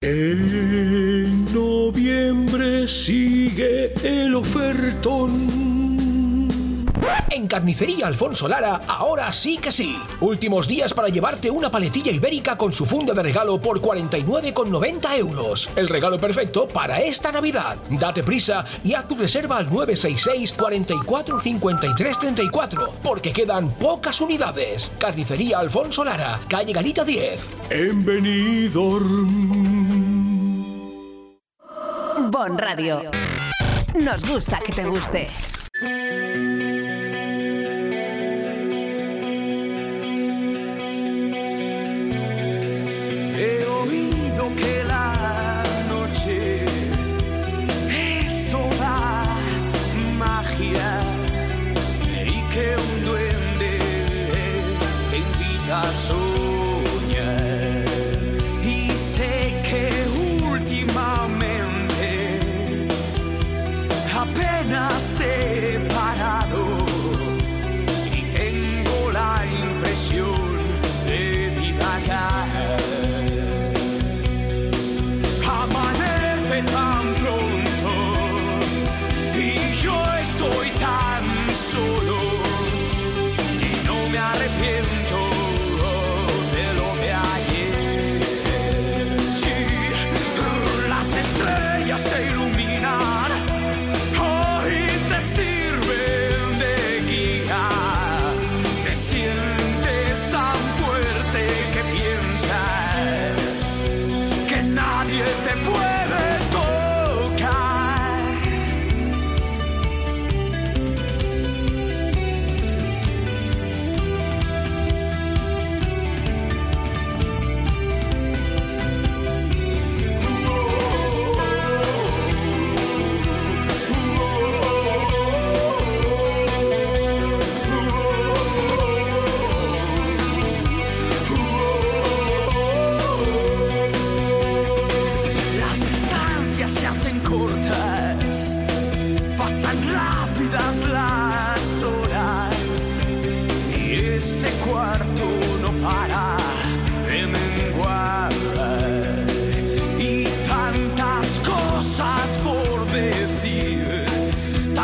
En noviembre sigue el ofertón.
En Carnicería Alfonso Lara, ahora sí que sí. Últimos días para llevarte una paletilla ibérica con su funda de regalo por 49,90 euros. El regalo perfecto para esta Navidad. Date prisa y haz tu reserva al 966 44 53 34, porque quedan pocas unidades. Carnicería Alfonso Lara, calle Garita 10.
En Benidorm.
Bon Radio. Nos gusta que te guste.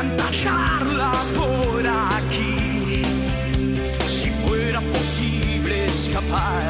Tanta charla por aquí. Si fuera posible escapar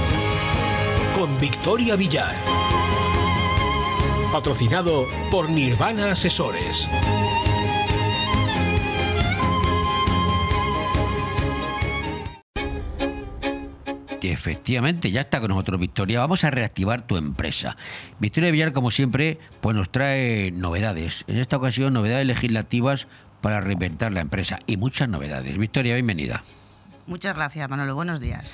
Victoria Villar. Patrocinado por Nirvana Asesores.
Que efectivamente ya está con nosotros Victoria. Vamos a reactivar tu empresa. Victoria Villar, como siempre, pues nos trae novedades. En esta ocasión, novedades legislativas para reinventar la empresa y muchas novedades. Victoria, bienvenida.
Muchas gracias, Manolo. Buenos días.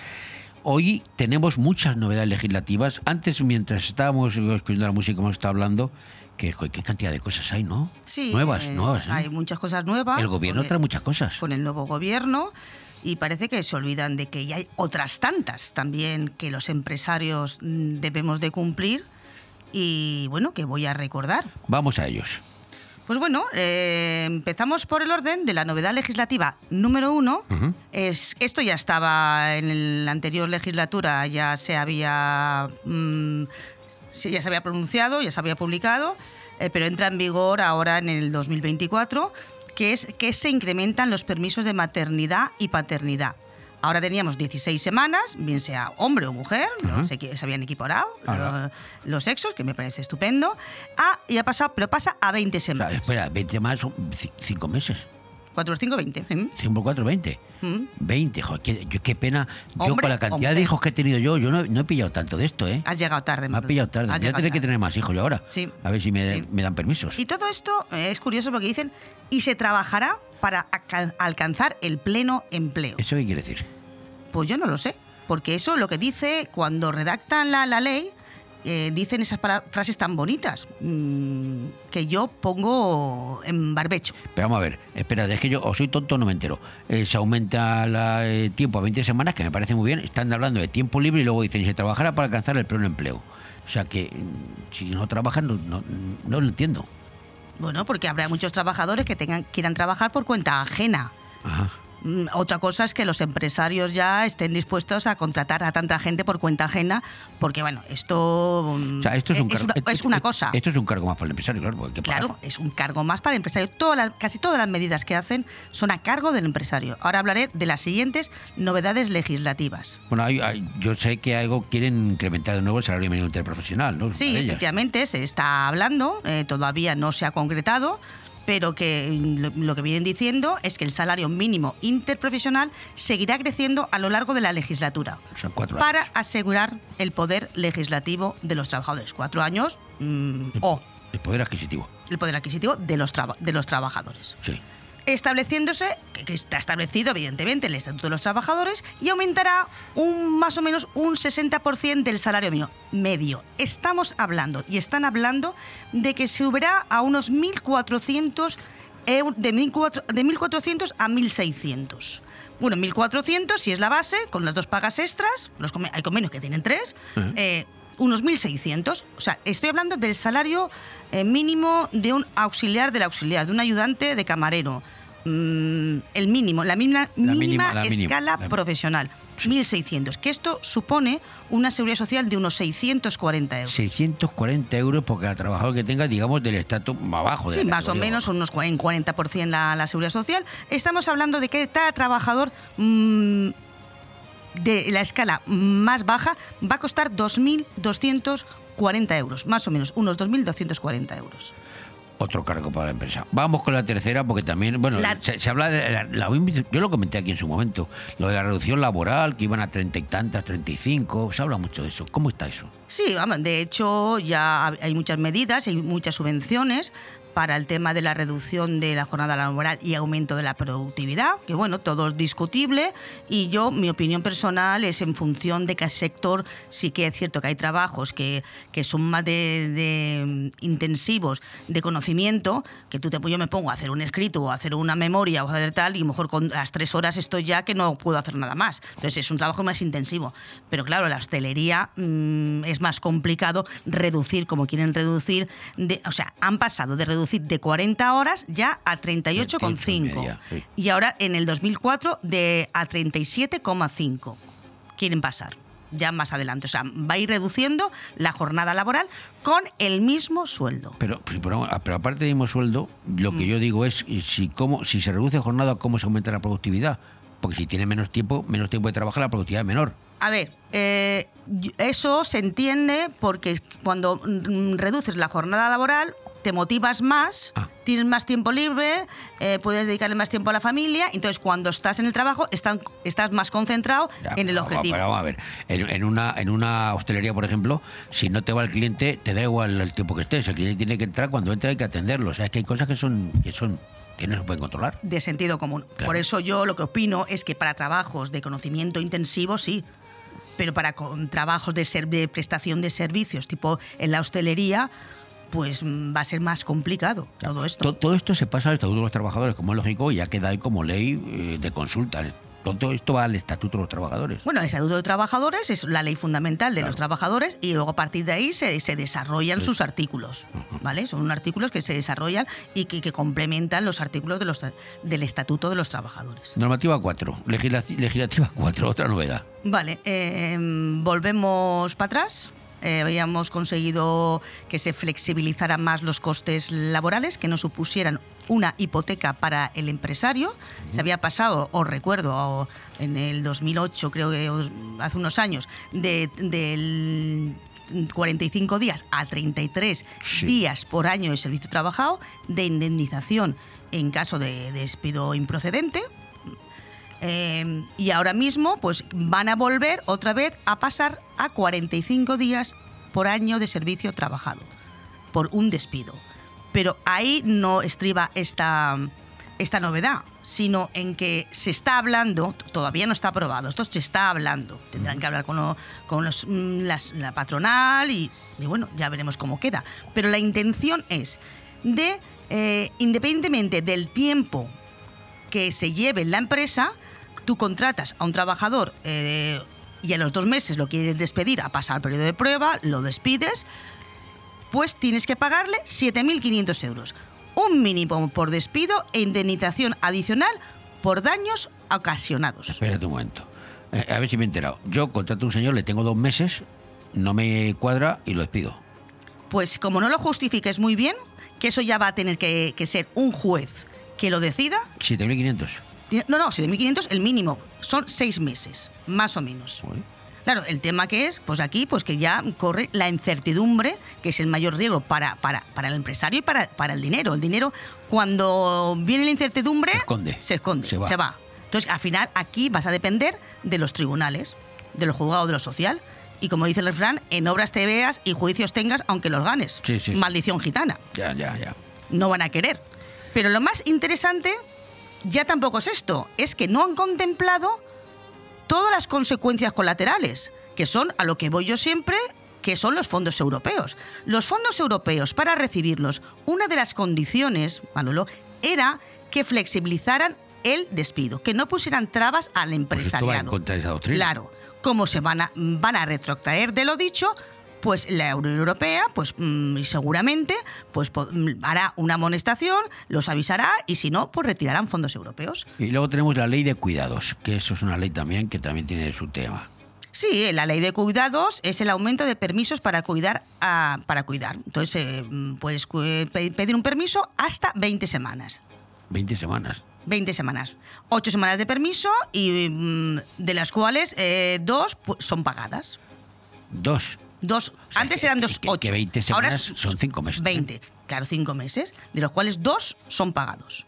Hoy tenemos muchas novedades legislativas. Antes, mientras estábamos escuchando la música, hemos estado hablando, que joder, qué cantidad de cosas hay, ¿no?
Sí.
Nuevas,
eh,
nuevas. ¿eh?
Hay muchas cosas nuevas.
El gobierno trae muchas cosas.
Con el nuevo gobierno. Y parece que se olvidan de que ya hay otras tantas también que los empresarios mm, debemos de cumplir. Y bueno, que voy a recordar.
Vamos a ellos.
Pues bueno, eh, empezamos por el orden de la novedad legislativa número uno. Es, esto ya estaba en la anterior legislatura, ya se había, mm, ya se había pronunciado, ya se había publicado, eh, pero entra en vigor ahora en el 2024, que es que se incrementan los permisos de maternidad y paternidad. Ahora teníamos 16 semanas, bien sea hombre o mujer, no
Ajá.
sé qué, se habían equiparado
Ajá.
lo- los sexos, que me parece estupendo. Ah, y ha pasado, pero pasa a 20
O sea,
semanas.
espera, 20 más son ci- 5 meses.
4 por 5, 20. ¿eh?
5 por 4, 20.
Mm.
20, joder, qué, pena. Yo con la cantidad de hijos que he tenido yo, yo no, no he pillado tanto de esto, ¿eh?
Has llegado tarde.
Me ha
Manolo.
pillado tarde.
Has
Voy a tener que tener más hijos yo ahora.
Sí.
A ver si me, me dan permisos.
Y todo esto eh, es curioso porque dicen, y se trabajará para alcanzar el pleno empleo.
¿Eso qué quiere decir?
Pues yo no lo sé, porque eso lo que dice cuando redactan la, la ley, eh, dicen esas frases tan bonitas mm, que yo pongo en barbecho.
Pero vamos a ver, espera, es que yo o soy tonto no me entero. Eh, se aumenta el tiempo a 20 semanas, que me parece muy bien. Están hablando de tiempo libre y luego dicen, se trabajará para alcanzar el pleno empleo. O sea que mm, si no trabajan, no, no, no lo entiendo.
Bueno, porque habrá muchos trabajadores que tengan, quieran trabajar por cuenta ajena.
Ajá.
Mm, Otra cosa es que los empresarios ya estén dispuestos a contratar a tanta gente por cuenta ajena, porque bueno, esto, mm,
O sea, esto es un
es
cargo.
una, es una cosa.
Esto es un cargo más para el empresario, claro. porque
Claro, es un cargo más para el empresario. Todas las- casi todas las medidas que hacen son a cargo del empresario. Ahora hablaré de las siguientes novedades legislativas.
Bueno, hay- hay- yo sé que algo quieren incrementar de nuevo el salario mínimo interprofesional, ¿no?
Sí, efectivamente, se está hablando, eh, todavía no se ha concretado, pero que lo, lo que vienen diciendo es que el salario mínimo interprofesional seguirá creciendo a lo largo de la legislatura
sea, cuatro años.
para asegurar el poder legislativo de los trabajadores. Cuatro años mm, o
El poder adquisitivo.
el poder adquisitivo de los, traba- de los trabajadores.
Sí.
Estableciéndose, que, está establecido evidentemente el Estatuto de los Trabajadores, y aumentará un más o menos un 60% del salario mínimo medio. Estamos hablando, y están hablando, de que se subirá a unos 1.400 eu- de 1.400 de 1.400 a 1.600. Bueno, 1.400 si es la base, con las dos pagas extras, los conve- hay convenios que tienen tres,
Ujú.
eh, unos 1.600. O sea, estoy hablando del salario eh, mínimo de un auxiliar del auxiliar, de un ayudante de camarero. Mm, el mínimo, la mínima,
La
mínima
mínima, la mínima,
escala
la-
profesional. 1.600, que esto supone una seguridad social de unos 640 euros.
640 euros por cada trabajador que tenga, digamos, del estatus más bajo. de
Sí, más o menos unos en 40% la, la seguridad social. Estamos hablando de que cada trabajador mm, de la escala más baja va a costar 2.240 euros, más o menos, unos 2.240 euros.
Otro cargo para la empresa. Vamos con la tercera, porque también, bueno,
La-
se, se habla de. la- la- yo lo comenté aquí en su momento, lo de la reducción laboral, que iban a treinta y tantas, 35, se habla mucho de eso. ¿Cómo está eso?
Sí, vamos, de hecho ya hay muchas medidas, hay muchas subvenciones para el tema de la reducción de la jornada laboral y aumento de la productividad, que bueno, todo es discutible y yo, mi opinión personal es en función de qué sector, sí que es cierto que hay trabajos que, que son más de, de, intensivos de conocimiento, que tú te, yo me pongo a hacer un escrito o a hacer una memoria o a hacer tal y a lo mejor con las tres horas estoy ya que no puedo hacer nada más. Entonces es un trabajo más intensivo. Pero claro, la hostelería mm, es más complicado reducir como quieren reducir, de, o sea, han pasado de reducir de 40 horas ya a 38,5
media, sí.
y ahora en el 2004 de a 37,5 quieren pasar ya más adelante. O sea, va a ir reduciendo la jornada laboral con el mismo sueldo.
Pero, pero, pero aparte del mismo sueldo, lo que
Mm.
yo digo es eh, si, cómo, si se reduce jornada, ¿cómo se aumenta la productividad? Porque si tiene menos tiempo, menos tiempo de trabajar, la productividad es menor.
A ver, eh, eso se entiende porque cuando mm, reduces la jornada laboral te motivas más,
Ah.
tienes más tiempo libre, eh, puedes dedicarle más tiempo a la familia, entonces cuando estás en el trabajo están- estás más concentrado
Ya,
en el objetivo.
vamos a ver, en, en una, en una hostelería, por ejemplo, si no te va el cliente, te da igual el tiempo que estés. El cliente tiene que entrar, cuando entra hay que atenderlo. O sea, es que hay cosas que son que son que no se pueden controlar.
de sentido común.
Claro.
Por eso yo lo que opino es que para trabajos de conocimiento intensivo sí, pero para con- trabajos de, ser, de prestación de servicios, tipo en la hostelería, pues mm, va a ser más complicado todo esto.
To- Todo, esto se pasa al Estatuto de los Trabajadores, como es lógico, y ya queda ahí como ley eh, de consulta. Todo esto va al Estatuto de los Trabajadores.
Bueno, el Estatuto de Trabajadores es la ley fundamental de los trabajadores y luego a partir de ahí se, se desarrollan sus artículos, ¿vale? Son artículos que se desarrollan y que, que complementan los artículos de los, del Estatuto de los Trabajadores.
Normativa 4, legislaci- legislativa 4, otra novedad.
Vale, eh, volvemos para atrás. Eh, habíamos conseguido que se flexibilizaran más los costes laborales, que no supusieran una hipoteca para el empresario. Se había pasado, os recuerdo, o en el 2008, creo que hace unos años, de, del 45 días a 33 días por año de servicio trabajado, de indemnización en caso de despido improcedente. Eh, y ahora mismo, pues van a volver otra vez a pasar a 45 días por año de servicio trabajado, por un despido. Pero ahí no estriba esta, esta novedad, sino en que se está hablando, todavía no está aprobado, esto se está hablando. Tendrán que hablar con, lo- con los, mm, la patronal y, y bueno, ya veremos cómo queda. Pero la intención es de, eh, independientemente del tiempo que se lleve en la empresa, tú contratas a un trabajador eh, y a los dos meses lo quieres despedir a pasar el periodo de prueba, lo despides, pues tienes que pagarle 7.500 euros. Un mínimo por despido e indemnización adicional por daños ocasionados.
Espérate un momento. Eh, a ver si me he enterado. Yo contrato a un señor, le tengo dos meses, no me cuadra y lo despido.
Pues como no lo justifiques muy bien, que eso ya va a tener que, que ser un juez que lo decida.
7.500.
No, no, 7.500 el mínimo. Son seis meses, más o menos. Claro, el tema que es, pues aquí, pues que ya corre la incertidumbre, que es el mayor riesgo para, para, para el empresario y para, para el dinero. El dinero, cuando viene la incertidumbre, se
esconde.
Se esconde,
Se
se
va.
va. Entonces, al final, aquí vas a depender de los tribunales, de los juzgados de lo social. Y como dice el refrán, en obras te veas y juicios tengas, aunque los ganes.
Sí, sí.
Maldición gitana
Ya, ya, ya.
no van a querer. Pero lo más interesante ya tampoco es esto, es que no han contemplado todas las consecuencias colaterales, que son a lo que voy yo siempre, que son los fondos europeos. Los fondos europeos, para recibirlos, una de las condiciones, Manolo, era que flexibilizaran el despido, que no pusieran trabas al
Pues esto va en
empresariado.
contra de esa doctrina.
Claro, como se van a, van a retrotraer de lo dicho, pues la Unión Europea, pues mm, seguramente, pues mm, hará una amonestación, los avisará y si no, pues retirarán fondos europeos.
Y luego tenemos la ley de cuidados, que eso es una ley también que también tiene su tema.
Sí, la ley de cuidados es el aumento de permisos para cuidar a- para cuidar. Entonces, eh, mm, puedes pe- pedir un permiso hasta 20 semanas.
20 semanas.
20 semanas. 8 semanas de permiso y de las cuales eh, dos pu- son pagadas.
Dos.
Dos, antes eran dos, ocho.
Que 20
Ahora
semanas son 5 meses.
20, claro, cinco meses, de los cuales dos son pagados.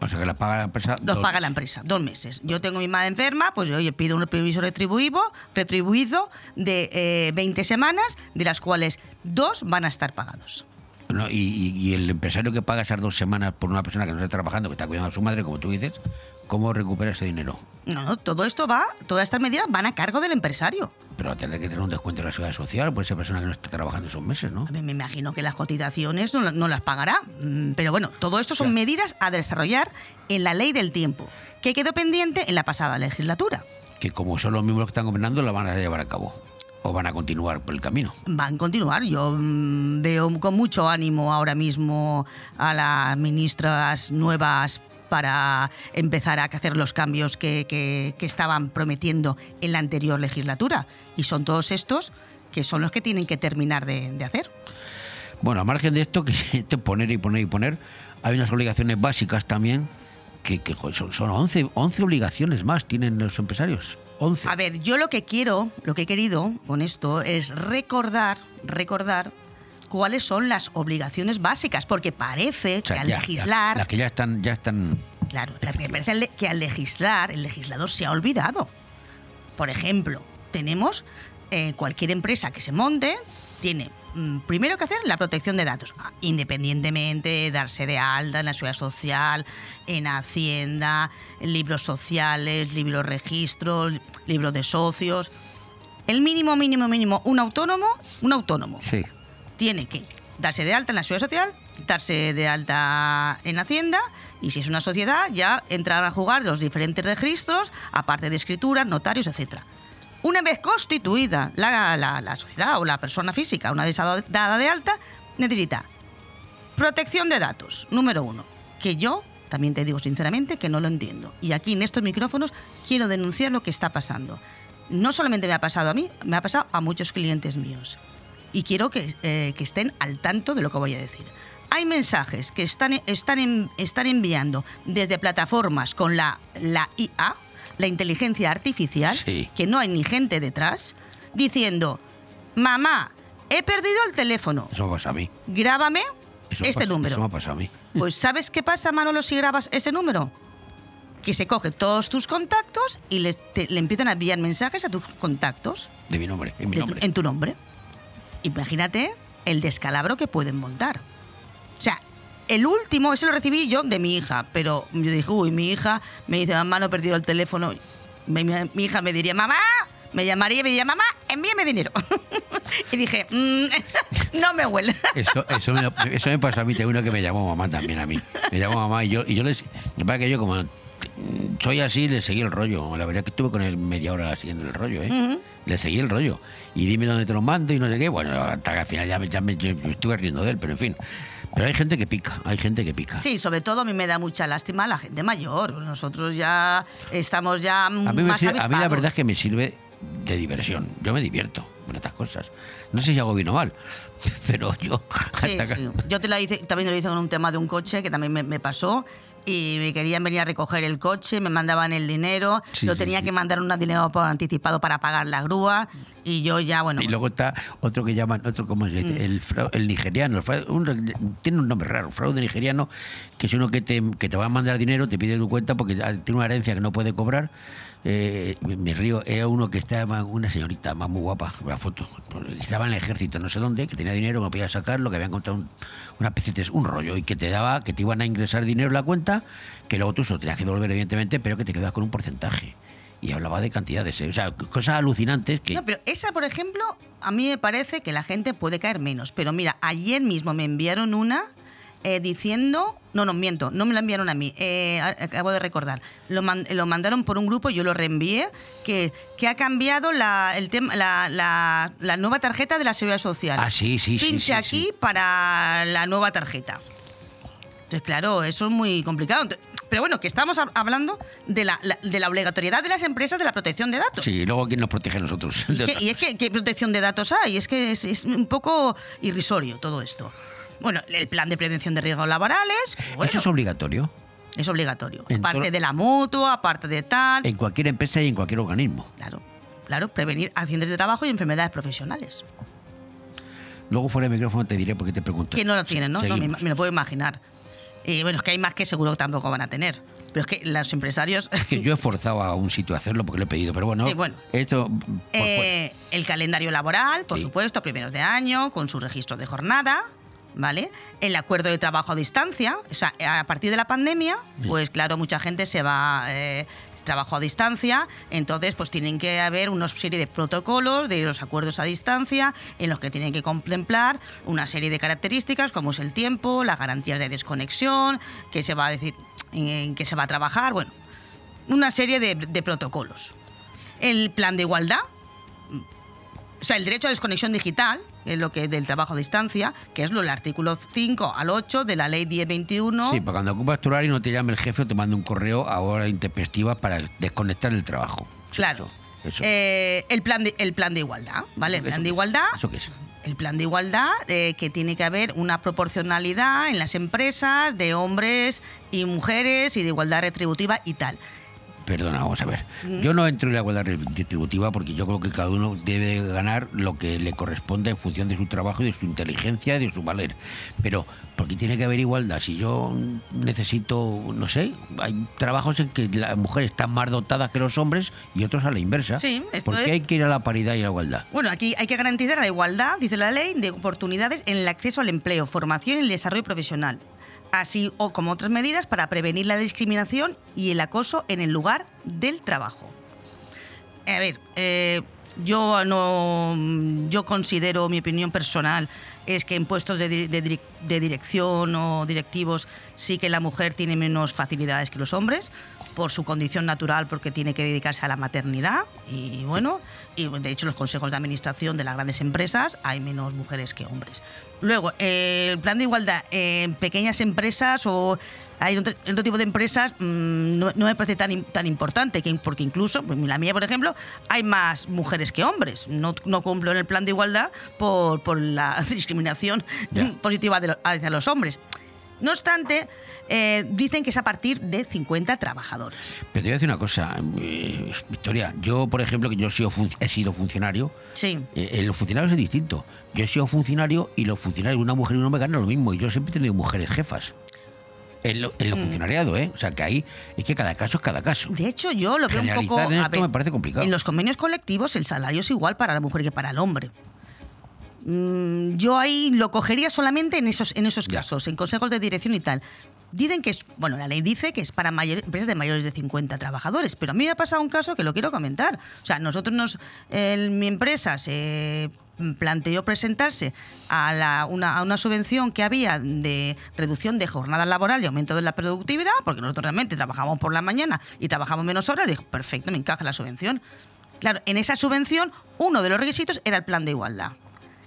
O sea que la paga la empresa.
Los
dos.
paga la empresa, dos meses. Yo tengo mi madre enferma, pues oye, pido un permiso retribuido, retribuido de eh, 20 semanas, de las cuales dos van a estar pagados.
No, y- y el empresario que paga esas dos semanas por una persona que no está trabajando, que está cuidando a su madre, como tú dices, ¿cómo recupera ese dinero?
No, no, todo esto va, todas estas medidas van a cargo del empresario.
Pero va a tener que tener un descuento en la seguridad social por esa persona que no está trabajando esos meses, ¿no?
Me imagino que las cotizaciones no, la- no las pagará. Mm, Pero bueno, todo esto son medidas a desarrollar en la ley del tiempo, que quedó pendiente en la pasada legislatura.
Que como son los mismos los que están gobernando, la van a llevar a cabo. O van a continuar por el camino.
Van a continuar. Yo mm, veo con mucho ánimo ahora mismo a las ministras nuevas para empezar a hacer los cambios que, que- que estaban prometiendo en la anterior legislatura. Y son todos estos que son los que tienen que terminar de, de hacer.
Bueno, a margen de esto, que [laughs] poner y poner y poner, hay unas obligaciones básicas también, que, son, son 11, 11 obligaciones más tienen los empresarios. 11.
A ver, yo lo que quiero, lo que he querido con esto es recordar, recordar cuáles son las obligaciones básicas, porque parece
O sea,
que al
ya,
legislar,
Las, las que ya están, ya están.
claro, la- me parece que al legislar el legislador se ha olvidado. Por ejemplo, tenemos eh, cualquier empresa que se monte tiene mm, primero que hacer la protección de datos, ah, independientemente darse de alta en la seguridad social, en Hacienda, en libros sociales, libros registros, libros de socios. El mínimo, mínimo, mínimo, un autónomo, un autónomo
Sí.
Tiene que darse de alta en la seguridad social, darse de alta en Hacienda y si es una sociedad ya entrar a jugar los diferentes registros, aparte de escrituras, notarios, etcétera. Una vez constituida la, la- la sociedad o la persona física, una vez dada de alta, necesita protección de datos, número uno, que yo también te digo sinceramente que no lo entiendo. Y aquí en estos micrófonos quiero denunciar lo que está pasando. No solamente me ha pasado a mí, me ha pasado a muchos clientes míos. Y quiero que, eh, que estén al tanto de lo que voy a decir. Hay mensajes que están, están, en- están enviando desde plataformas con la, la IA, la inteligencia artificial,
Sí.
que no hay ni gente detrás, diciendo, mamá, he perdido el teléfono,
Eso pasa a mí.
grábame
Eso
este
pasa-
número.
Eso me ha pasado a mí.
Pues ¿sabes qué pasa, Manolo, si grabas ese número? Que se coge todos tus contactos y les- te- le empiezan a enviar mensajes a tus contactos
De mi nombre, en mi
tu-
nombre.
en tu nombre. Imagínate el descalabro que pueden montar. O sea, el último, ese lo recibí yo de mi hija, pero yo dije, uy, mi hija me dice, mamá, no he perdido el teléfono. Mi, hija me diría, mamá, me llamaría y me diría, mamá, envíame dinero. [laughs] y dije, "Mm, [laughs] no me huele. [laughs]
Eso, eso, me, eso pasó a mí, tengo uno que me llamó mamá también a mí. Me llamó mamá y yo, y yo les. Lo que yo, como soy así, le seguí el rollo. La verdad es que estuve con él media hora siguiendo el rollo, ¿eh?
Ujú.
Le seguí el rollo. Y dime dónde te lo mando y no sé qué. Bueno, hasta que al final ya me, ya me- yo me estuve riendo de él, pero en fin. Pero hay gente que pica, hay gente que pica.
Sí, sobre todo a mí me da mucha lástima la gente mayor. Nosotros ya estamos ya
A mí,
más
sirve- a mí la verdad es que me sirve de diversión. Yo me divierto con estas cosas. No sé si hago bien o mal, [laughs] pero yo...
Sí, sí. Yo te lo hice, también lo hice con un tema de un coche que también me, me pasó y me querían venir a recoger el coche, me mandaban el dinero,
Sí,
tenía
sí.
que mandar un dinero por anticipado para pagar la grúa y yo ya, bueno,
Y luego está otro que llaman, otro como se
Mm.
dice, el, frau- el nigeriano, el fraude- un- tiene un nombre raro, fraude nigeriano, que es uno que te, que te va a mandar dinero, te pide tu cuenta porque ah, tiene una herencia que no puede cobrar. Eh, me, río, era uno que estaba, una señorita más muy guapa, la foto, que en el ejército, no sé dónde, que tenía dinero, que podía sacarlo, que habían encontrado un, una especie de un rollo y que te daba, que te iban a ingresar dinero en la cuenta, que luego tú se lo tenías que devolver, evidentemente, pero que te quedabas con un porcentaje. Y hablaba de cantidades, ¿eh? o sea, cosas alucinantes que.
No, pero esa, por ejemplo, a mí me parece que la gente puede caer menos. Pero mira, ayer mismo me enviaron una eh, diciendo. No, no, miento, no me la enviaron a mí. eh, acabo de recordar. Lo, man- lo mandaron por un grupo, yo lo reenvié, que, que ha cambiado la, el tema, la, la- la nueva tarjeta de la Seguridad Social.
Ah, sí, sí, sí,
Pinche
sí,
aquí
sí.
para la nueva tarjeta. Entonces, claro, eso es muy complicado. Pero bueno, que estamos hab- hablando de la, la- de la obligatoriedad de las empresas de la protección de datos.
Sí, y luego quién nos protege a nosotros. De
¿Qué-
otra-
y es que, ¿qué protección de datos hay? Es que es, es un poco irrisorio todo esto. Bueno, el plan de prevención de riesgos laborales, bueno,
Eso es obligatorio
es obligatorio.
En
Aparte de la mutua, aparte de tal.
en cualquier empresa y en cualquier organismo.
Claro, claro, prevenir accidentes de trabajo y enfermedades profesionales.
Luego fuera de micrófono te diré por qué te pregunto.
Que no lo tienen, ¿no? No, me, lo puedo imaginar. Y bueno, es que hay más que seguro que tampoco van a tener. Pero es que los empresarios...
Es que yo he forzado a un sitio a hacerlo porque lo he pedido, pero bueno,
Sí, bueno.
esto
Eh, el calendario laboral, por supuesto, primeros de año, con su registro de jornada. ¿Vale? El acuerdo de trabajo a distancia, o sea, a partir de la pandemia, pues claro, mucha gente se va... eh, trabajo a distancia, entonces pues tienen que haber una serie de protocolos de los acuerdos a distancia en los que tienen que contemplar una serie de características como es el tiempo, las garantías de desconexión, que se va a decir en qué se va a trabajar, bueno, una serie de, de protocolos. El plan de igualdad, o sea, el derecho a desconexión digital, es lo que del trabajo a distancia, que es lo del artículo 5 al 8 de la ley 1021.
Sí, para cuando ocupas tu horario no te llame el jefe o te mande un correo a hora intempestiva para desconectar el trabajo.
Claro.
Eso.
Eh, el, plan de, el plan de igualdad, ¿vale? El plan de igualdad.
¿Eso qué es?
El plan de igualdad, eh, que tiene que haber una proporcionalidad en las empresas de hombres y mujeres y de igualdad retributiva y tal.
Perdona, vamos a ver. Yo no entro en la igualdad distributiva porque yo creo que cada uno debe ganar lo que le corresponde en función de su trabajo de su inteligencia y de su valer. Pero, ¿por qué tiene que haber igualdad? Si yo necesito, no sé, hay trabajos en que las mujeres están más dotadas que los hombres y otros a la inversa.
Sí, esto
¿Por qué
es-
hay que ir a la paridad y a la igualdad?
Bueno, aquí hay que garantizar la igualdad, dice la ley, de oportunidades en el acceso al empleo, formación y el desarrollo profesional, así o como otras medidas para prevenir la discriminación y el acoso en el lugar del trabajo. A ver, eh, yo no, yo considero mi opinión personal es que en puestos de, di- de direc- de dirección o directivos sí que la mujer tiene menos facilidades que los hombres por su condición natural porque tiene que dedicarse a la maternidad y bueno y de hecho los consejos de administración de las grandes empresas hay menos mujeres que hombres. Luego eh, el plan de igualdad en pequeñas empresas o hay otro, otro tipo de empresas mm, no, no me parece tan, tan importante que, porque incluso pues, la mía por ejemplo hay más mujeres que hombres. No, no cumplo en el plan de igualdad por, por la [laughs] discriminación positiva de lo- hacia los hombres no obstante, eh, dicen que es a partir de 50 trabajadores.
Pero te voy a decir una cosa, eh, Victoria. Yo, por ejemplo, que yo he sido, fun- he sido funcionario,
Sí.
eh, en los funcionarios es distinto. Yo he sido funcionario y los funcionarios, una mujer y un hombre ganan lo mismo. Y yo siempre he tenido mujeres jefas. En lo, en lo
Mm.
funcionariado, ¿eh? O sea, que ahí es que cada caso es cada caso.
De hecho, yo lo veo un poco.
En
a
esto me parece complicado.
En los convenios colectivos, el salario es igual para la mujer que para el hombre. Mm, yo ahí lo cogería solamente en esos, en esos casos, en consejos de dirección y tal. Dicen que es, bueno, la ley dice que es para mayor- empresas de mayores de 50 trabajadores, pero a mí me ha pasado un caso que lo quiero comentar. O sea, nosotros nos, en mi empresa se planteó presentarse a, la- una, a una subvención que había de reducción de jornada laboral y aumento de la productividad, porque nosotros realmente trabajamos por la mañana y trabajamos menos horas, dijo, perfecto, me encaja la subvención. Claro, en esa subvención uno de los requisitos era el plan de igualdad.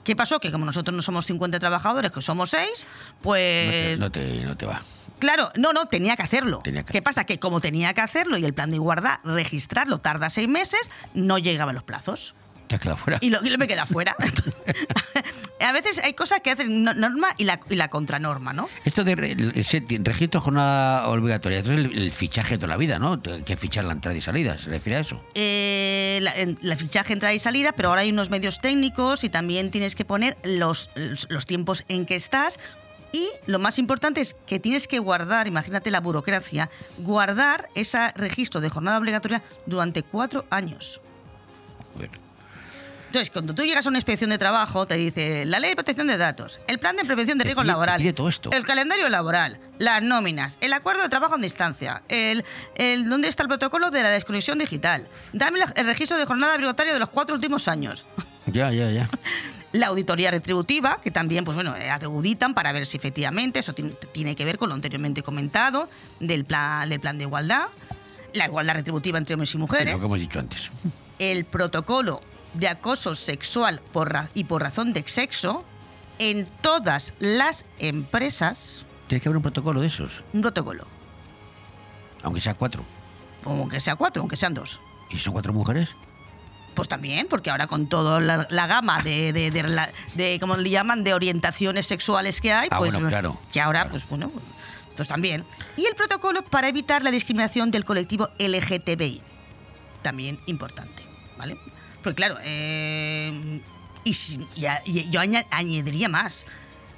¿Qué pasó? Que como nosotros no somos 50 trabajadores, que somos 6,
No
pues...
te, no, te, no te va.
Claro, no, no, tenía que hacerlo.
Tenía que
¿Qué pasa? Que como tenía que hacerlo y el plan de igualdad, registrarlo tarda seis meses, no llegaban los plazos.
Te fuera.
Y lo, y me queda fuera. [laughs] a veces hay cosas que hacen no- norma y la, y la contranorma, ¿no?
Esto de registro de jornada obligatoria, esto es el, el fichaje de toda la vida, ¿no? Que fichar la entrada y salida, ¿se refiere a eso?
Eh, la, la fichaje entrada y salida, pero ahora hay unos medios técnicos y también tienes que poner los, los tiempos en que estás. Y lo más importante es que tienes que guardar, imagínate la burocracia, guardar ese registro de jornada obligatoria durante cuatro años. Entonces, cuando tú llegas a una inspección de trabajo, te dice la ley de protección de datos, el plan de prevención de riesgos laborales,
pide todo esto.
el calendario laboral, las nóminas, el acuerdo de trabajo en distancia, el, el dónde está el protocolo de la desconexión digital, dame la- el registro de jornada obligatoria de los cuatro últimos años. [laughs]
Ya, ya, ya.
La auditoría retributiva, que también, pues bueno, eh, auditan para ver si efectivamente eso tiene, que ver con lo anteriormente comentado del plan, del plan de igualdad, la igualdad retributiva entre hombres y
Es
mujeres
lo que hemos dicho antes.
el protocolo de acoso sexual por y por razón de sexo en todas las empresas,
Tiene que haber un protocolo de esos,
un protocolo,
aunque sea cuatro.
aunque sea cuatro, aunque sean dos.
¿Y son cuatro mujeres?
Pues también, porque ahora con toda la, la gama de, de, de, de, ¿cómo le llaman?, de orientaciones sexuales que hay,
Ah,
pues
bueno, claro,
que ahora, pues bueno, pues también. Y el protocolo para evitar la discriminación del colectivo LGTBI, también importante, ¿vale? Porque claro, eh, y, yo aña- añadiría más,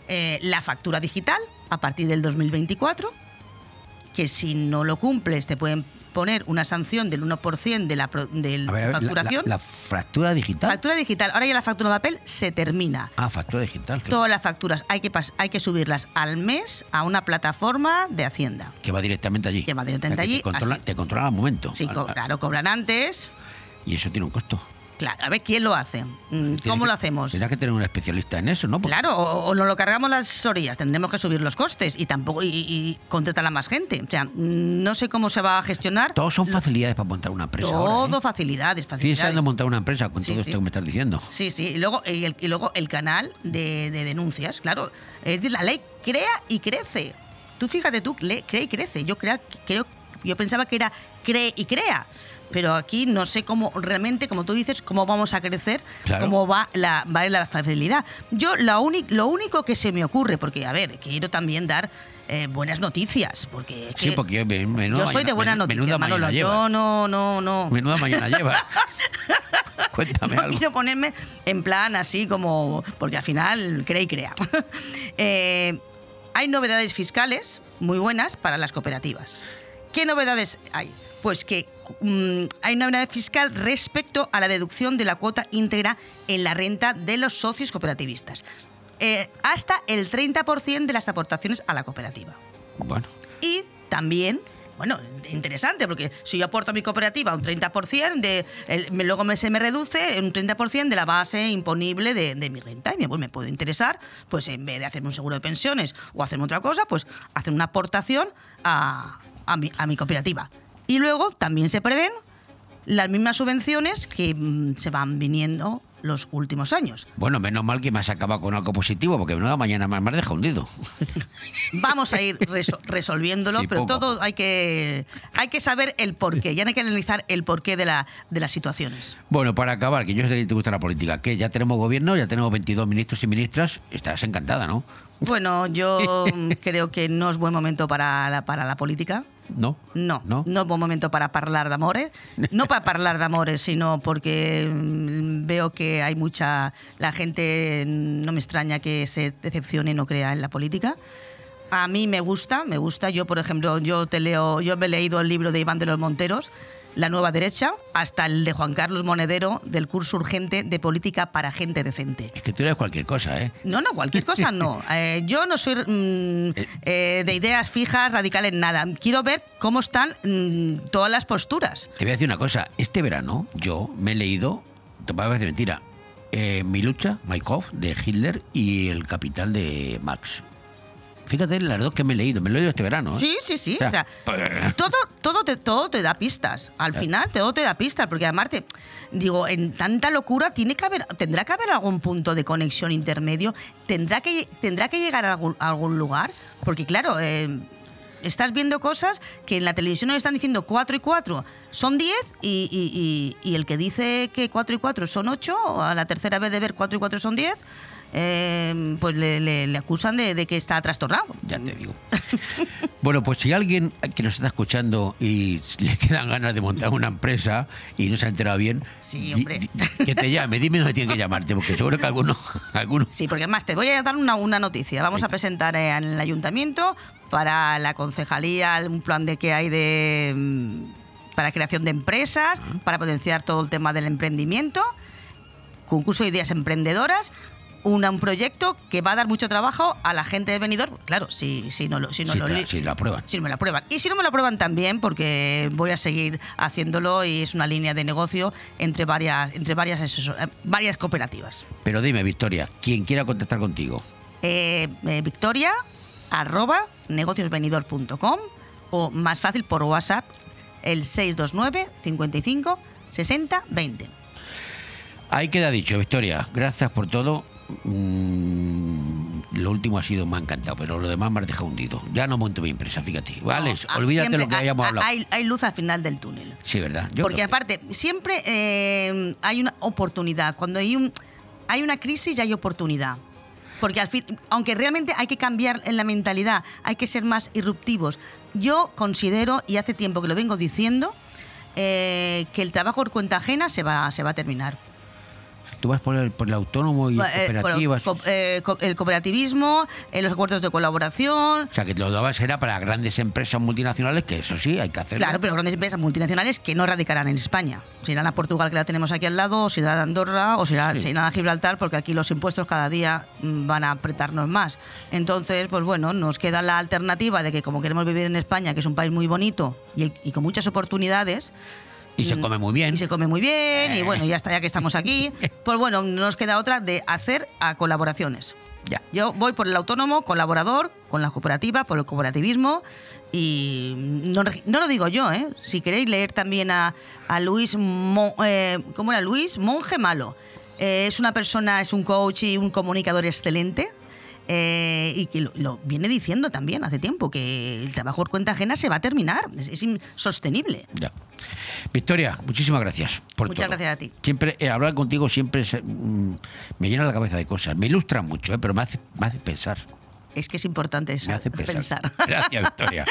eh, la factura digital a partir del 2024, que si no lo cumples te pueden poner una sanción del 1% de la,
ver, ver, la-
facturación.
La, la fractura digital.
Factura digital. Ahora ya la factura de papel se termina.
ah, factura digital. claro.
Todas las facturas hay que, hay que subirlas al mes a una plataforma de Hacienda.
Que va directamente allí.
Que va directamente allí,
Te controla, te controla al momento.
Sí,
Al-
co-
al-
claro, cobran antes.
Y eso tiene un costo.
Claro, a ver quién lo hace. Mm, ¿Cómo lo hacemos?
Tendrás que tener un especialista en eso, ¿no? Porque-
Claro, o, o nos lo cargamos las orillas, tendremos que subir los costes y tampoco y, y contratar a más gente. O sea, mm, no sé cómo se va a gestionar.
Todos son facilidades para montar una empresa.
Todo
ahora, ¿eh?
facilidades, facilidades.
deseando montar una empresa con
Sí,
todo
sí.
esto que me estás diciendo.
Sí, sí. Y luego, y el, y luego el canal de, de denuncias, claro. Es decir, la ley crea y crece. Tú fíjate, tú le, crea y crece. Yo crea, creo, yo pensaba que era cree y crea. Pero aquí no sé cómo realmente, como tú dices, cómo vamos a crecer,
Claro.
cómo va la, va la facilidad. Yo la lo único que se me ocurre, porque a ver, quiero también dar eh, buenas noticias, porque es
Sí,
que
porque yo, men- menuda
yo soy de buenas noticias,
Menuda
Manolo.
mañana
Yo no, no, no.
Menuda mañana lleva. [laughs] Cuéntame
no
algo.
quiero ponerme en plan así como. Porque al final cree y crea. [laughs] Eh, hay novedades fiscales muy buenas para las cooperativas. ¿Qué novedades hay? Pues que mm, hay una novedad fiscal respecto a la deducción de la cuota íntegra en la renta de los socios cooperativistas. Eh, hasta el 30% de las aportaciones a la cooperativa.
Bueno,
Y también, bueno, interesante, porque si yo aporto a mi cooperativa un 30%, de, el- luego me, se me reduce un 30% de la base imponible de, de mi renta. Y me, pues, me puede interesar, pues en vez de hacerme un seguro de pensiones o hacerme otra cosa, pues hacer una aportación a, a mi, a mi cooperativa. Y luego también se prevén las mismas subvenciones que mm, se van viniendo los últimos años.
bueno, menos mal que me has acabado con algo positivo, porque menuda mañana más me has dejado hundido. [laughs]
Vamos a ir reso- resolviéndolo,
Sí,
pero
poco
todo hay que, hay que saber el porqué, ya no hay que analizar el porqué de, la, de las situaciones.
Bueno, para acabar, que yo sé que te gusta la política, que ya tenemos gobierno, ya tenemos 22 ministros y ministras, estás encantada, ¿no?
Bueno, yo [laughs] creo que no es buen momento para la, para la política.
¿No?
No,
¿No?
no, es buen momento para hablar de amores. No para hablar de amores, sino porque mm, veo que hay mucha... La gente mm, no me extraña que se decepcione y no crea en la política. A mí me gusta, me gusta. Yo, por ejemplo, yo te leo, yo me he leído el libro de Iván de los Monteros, La Nueva Derecha, hasta el de Juan Carlos Monedero, del curso urgente de política para gente decente.
Es que tú eres cualquier cosa, ¿eh?
No, no, cualquier cosa no. [laughs] Eh, yo no soy mm, eh, de ideas fijas, radicales, nada. Quiero ver cómo están mm, todas las posturas.
Te voy a decir una cosa, este verano yo me he leído, te va a parecer mentira, eh, Mi lucha, My Kampf, de Hitler y El Capital de Marx. Fíjate las dos que me he leído, me lo he leído este verano. ¿eh?
Sí, sí, sí.
O
O sea,
sea,
todo, todo, te, todo te da pistas. Al final, todo te da pistas. Porque además, te- digo, en tanta locura tiene que haber, tendrá que haber algún punto de conexión intermedio. Tendrá que, tendrá que llegar a algún, a algún lugar. Porque, claro, eh, estás viendo cosas que en la televisión nos están diciendo 4 y 4 son 10 y, y- y- y el que dice que 4 y 4 son 8, a la tercera vez de ver 4 y 4 son 10, eh, pues le, le- le acusan de, de que está trastornado.
Ya te digo. [laughs] Bueno, pues si alguien que nos está escuchando y le quedan ganas de montar una empresa y no se ha enterado bien,
Sí, hombre.
di- que te llame, dime dónde tiene que llamarte, porque seguro que alguno, [laughs] alguno
Sí, porque además te voy a dar una, una noticia. Vamos a presentar en el ayuntamiento para la concejalía un plan de que hay de mm, para creación de empresas, para potenciar todo el tema del emprendimiento, concurso de ideas emprendedoras. Una- un proyecto que va a dar mucho trabajo a la gente de Benidorm. Claro, si, si no lo, si no
Sí,
lo
claro, si lo aprueban.
si no me lo aprueban. Y si no me lo aprueban también, porque voy a seguir haciéndolo y es una línea de negocio entre varias, entre varias, asesor- eh, varias cooperativas.
Pero dime, Victoria, quien quiera contactar contigo,
Eh, eh, Victoria, arroba negociosvenidor.com o más fácil por WhatsApp, el 629 55 60 20.
Ahí queda dicho, Victoria. Gracias por todo. Mm, lo último ha sido, me ha encantado, pero lo demás me has dejado hundido. Ya no monto mi empresa, fíjate. Vale,
Ah,
olvídate lo que
hay-
hayamos hablado.
Hay, hay luz al final del túnel.
sí, ¿verdad? Yo
Porque
que-
aparte, siempre eh, hay una oportunidad. Cuando hay, un, hay una crisis ya hay oportunidad. Porque al fin, aunque realmente hay que cambiar en la mentalidad, hay que ser más irruptivos. Yo considero, y hace tiempo que lo vengo diciendo, eh, que el trabajo por cuenta ajena se va, se va a terminar.
Tú vas por el, por el autónomo y
Eh,
cooperativas.
co- eh, el cooperativismo, eh, los acuerdos de colaboración.
O sea, que lo dabas era para grandes empresas multinacionales, que eso sí, hay que hacerlo.
Claro, pero grandes empresas multinacionales que no radicarán en España. Se irán a Portugal, que la tenemos aquí al lado, o se irán a Andorra, o se irán, se irán a Gibraltar, porque aquí los impuestos cada día mm, van a apretarnos más. Entonces, pues bueno, nos queda la alternativa de que como queremos vivir en España, que es un país muy bonito y, el- y con muchas oportunidades,
Y se come muy bien.
y se come muy bien, y
Eh.
bueno, ya está, ya que estamos aquí, [laughs] pues bueno, no nos queda otra de hacer a colaboraciones.
Ya.
Yo voy por el autónomo, colaborador, con la cooperativa, por el cooperativismo, y no, no lo digo yo, ¿eh? Si queréis leer también a, a Luis, Mo- eh, ¿cómo era? Luis Monje Malo. Eh, es una persona, es un coach y un comunicador excelente. Eh, y que lo, lo viene diciendo también hace tiempo, que el trabajo por cuenta ajena se va a terminar, es, es insostenible.
Ya. Victoria, muchísimas gracias por
Muchas
todo.
gracias a ti.
Siempre eh, hablar contigo siempre es, mm, me llena la cabeza de cosas. Me ilustra mucho, eh, pero me hace, me hace pensar.
Es que es importante
Me
eso,
hace pensar.
pensar. [laughs]
Gracias, Victoria.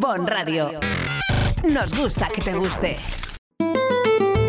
Bon Radio. Nos gusta que te guste.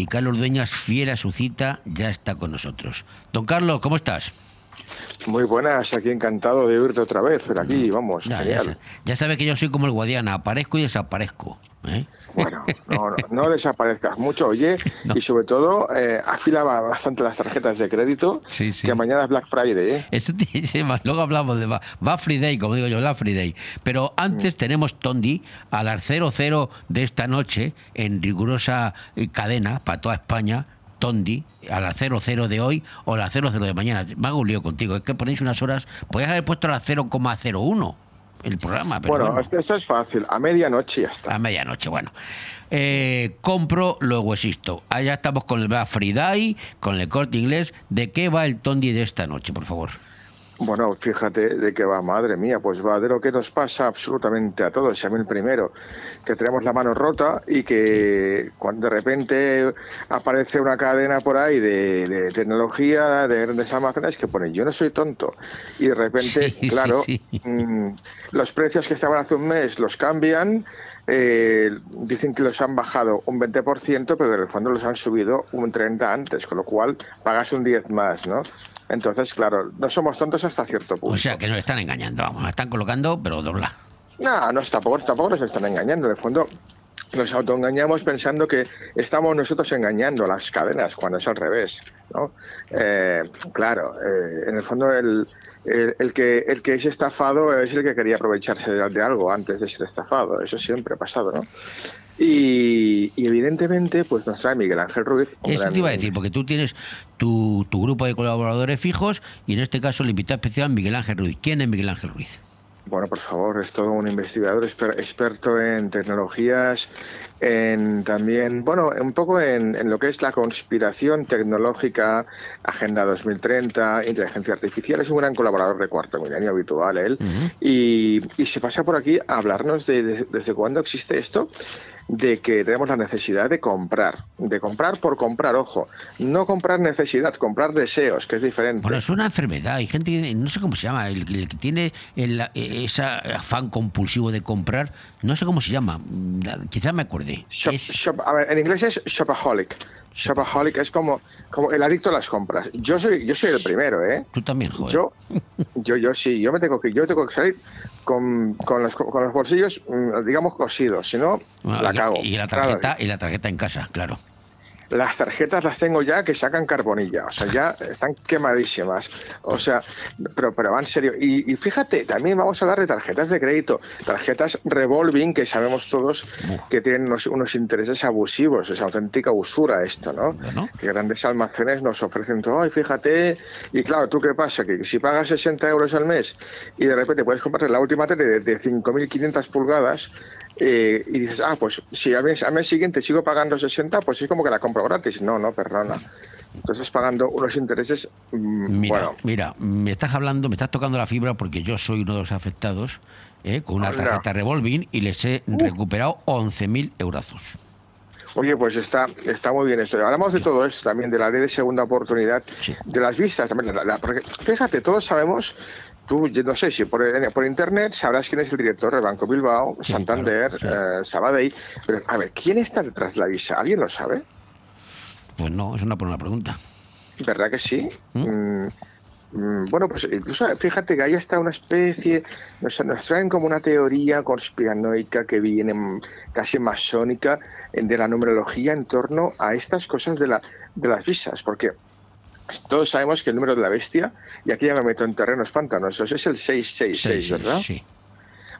y Carlos Dueñas, fiel a su cita, ya está con nosotros. Don Carlos, ¿cómo estás?
Muy buenas, aquí encantado de oírte otra vez, por aquí, vamos,
Ya, ya,
genial.
sa- ya sabe que yo soy como el Guadiana, aparezco y desaparezco. ¿Eh?
Bueno, no, no, no desaparezcas mucho, oye, [laughs] y sobre todo eh, afila ba- bastante las tarjetas de crédito, que mañana es Black Friday, ¿eh?
Eso sí, [laughs] va, Luego hablamos de va, va Friday, como digo yo, Black Friday. Pero antes tenemos Tondi a las 00 de esta noche, en rigurosa eh, cadena para toda España. Tondi, a las 00 de hoy o a las 00 de mañana. Me hago un lío contigo. Es que ponéis unas horas. Podéis haber puesto a las 0,01 el programa. Pero
Bueno,
bueno.
esto, esto es fácil, a medianoche ya está.
A medianoche, bueno. Eh, compro, luego existo. Allá estamos con el Black Friday, con el corte inglés. ¿De qué va el Tondi de esta noche, por favor?
Bueno, fíjate de qué va, madre mía, pues va de lo que nos pasa absolutamente a todos, y a mí el primero, que tenemos la mano rota y que cuando de repente aparece una cadena por ahí de, de tecnología, de grandes almacenes que pone yo no soy tonto, y de repente,
Sí,
claro,
sí,
mm, los precios que estaban hace un mes los cambian, eh, dicen que los han bajado un 20%, pero en el fondo los han subido un 30% antes, con lo cual pagas un 10 más, ¿no? Entonces, claro, no somos tontos hasta cierto punto.
O sea, que nos están engañando, vamos, nos están colocando, pero dobla.
No, no, tampoco, tampoco nos están engañando. En el fondo, nos autoengañamos pensando que estamos nosotros engañando las cadenas, cuando es al revés. ¿no? Eh, claro, eh, en el fondo, el, el, el que, el que es estafado es el que quería aprovecharse de, de algo antes de ser estafado. Eso siempre ha pasado, ¿no? Y, y evidentemente, pues nos trae Miguel Ángel Ruiz.
Eso
gran-
te iba a decir, porque tú tienes tu, tu grupo de colaboradores fijos y en este caso el invitado especial Miguel Ángel Ruiz. ¿Quién es Miguel Ángel Ruiz?
Bueno, por favor, es todo un investigador exper- experto en tecnologías, en también, bueno, un poco en, en lo que es la conspiración tecnológica, Agenda 2030, inteligencia artificial. Es un gran colaborador de Cuarto Milenio habitual, él. y, y se pasa por aquí a hablarnos de, de- desde cuándo existe esto, de que tenemos la necesidad de comprar, de comprar por comprar, ojo, no comprar necesidad, comprar deseos, que es diferente.
Bueno, es una enfermedad. Hay gente, que- no sé cómo se llama, el, el que tiene el, ese afán compulsivo de comprar, no sé cómo se llama, quizás me acuerde.
Shop- shop- a ver, en inglés es shopaholic. Shopaholic es como, como el adicto a las compras. Yo soy, yo soy el primero, ¿eh?
Tú también, joder.
Yo, yo, yo sí, yo me tengo que, yo tengo que salir con, con, los, con los bolsillos, mm, digamos, cosidos, si no,
Bueno,
la cago.
Y la
Claro,
tarjeta, y la tarjeta en casa, claro.
Las tarjetas las tengo ya que sacan carbonilla, o sea, ya están quemadísimas. O sea, pero, pero va en serio. Y, y fíjate, también vamos a hablar de tarjetas de crédito, tarjetas revolving, que sabemos todos que tienen unos, unos intereses abusivos, es auténtica usura esto, ¿no? Que grandes almacenes nos ofrecen todo, y fíjate, y claro, ¿tú qué pasa? Que si pagas 60 euros al mes y de repente puedes comprar la última tele de, de 5.500 pulgadas, eh, y dices, ah, pues si al mes, al mes siguiente sigo pagando 60, pues es como que la compro gratis. No, no, perdona. Entonces pagando unos intereses, mm,
Mira,
bueno,
mira, me estás hablando, me estás tocando la fibra porque yo soy uno de los afectados ¿eh? con una tarjeta revolving y les he recuperado 11.000 eurazos.
oye, pues está, está muy bien esto. Hablamos de todo esto también, de la ley de segunda oportunidad, de las vistas también. la- la- porque fíjate, todos sabemos, tú, yo no sé si por, por internet sabrás quién es el director del Banco Bilbao, Santander, eh, Sabadell, pero a ver, ¿quién está detrás de la visa? ¿Alguien lo sabe?
Pues no, es una buena pregunta.
¿Verdad que sí? Mm, mm, bueno, pues incluso fíjate que ahí está una especie, nos, nos traen como una teoría conspiranoica que viene mm, casi masónica eh, de la numerología en torno a estas cosas de, la, de las visas, porque todos sabemos que el número de la bestia, y aquí ya me meto en terrenos pantanosos, es el 666, ¿verdad?
Sí.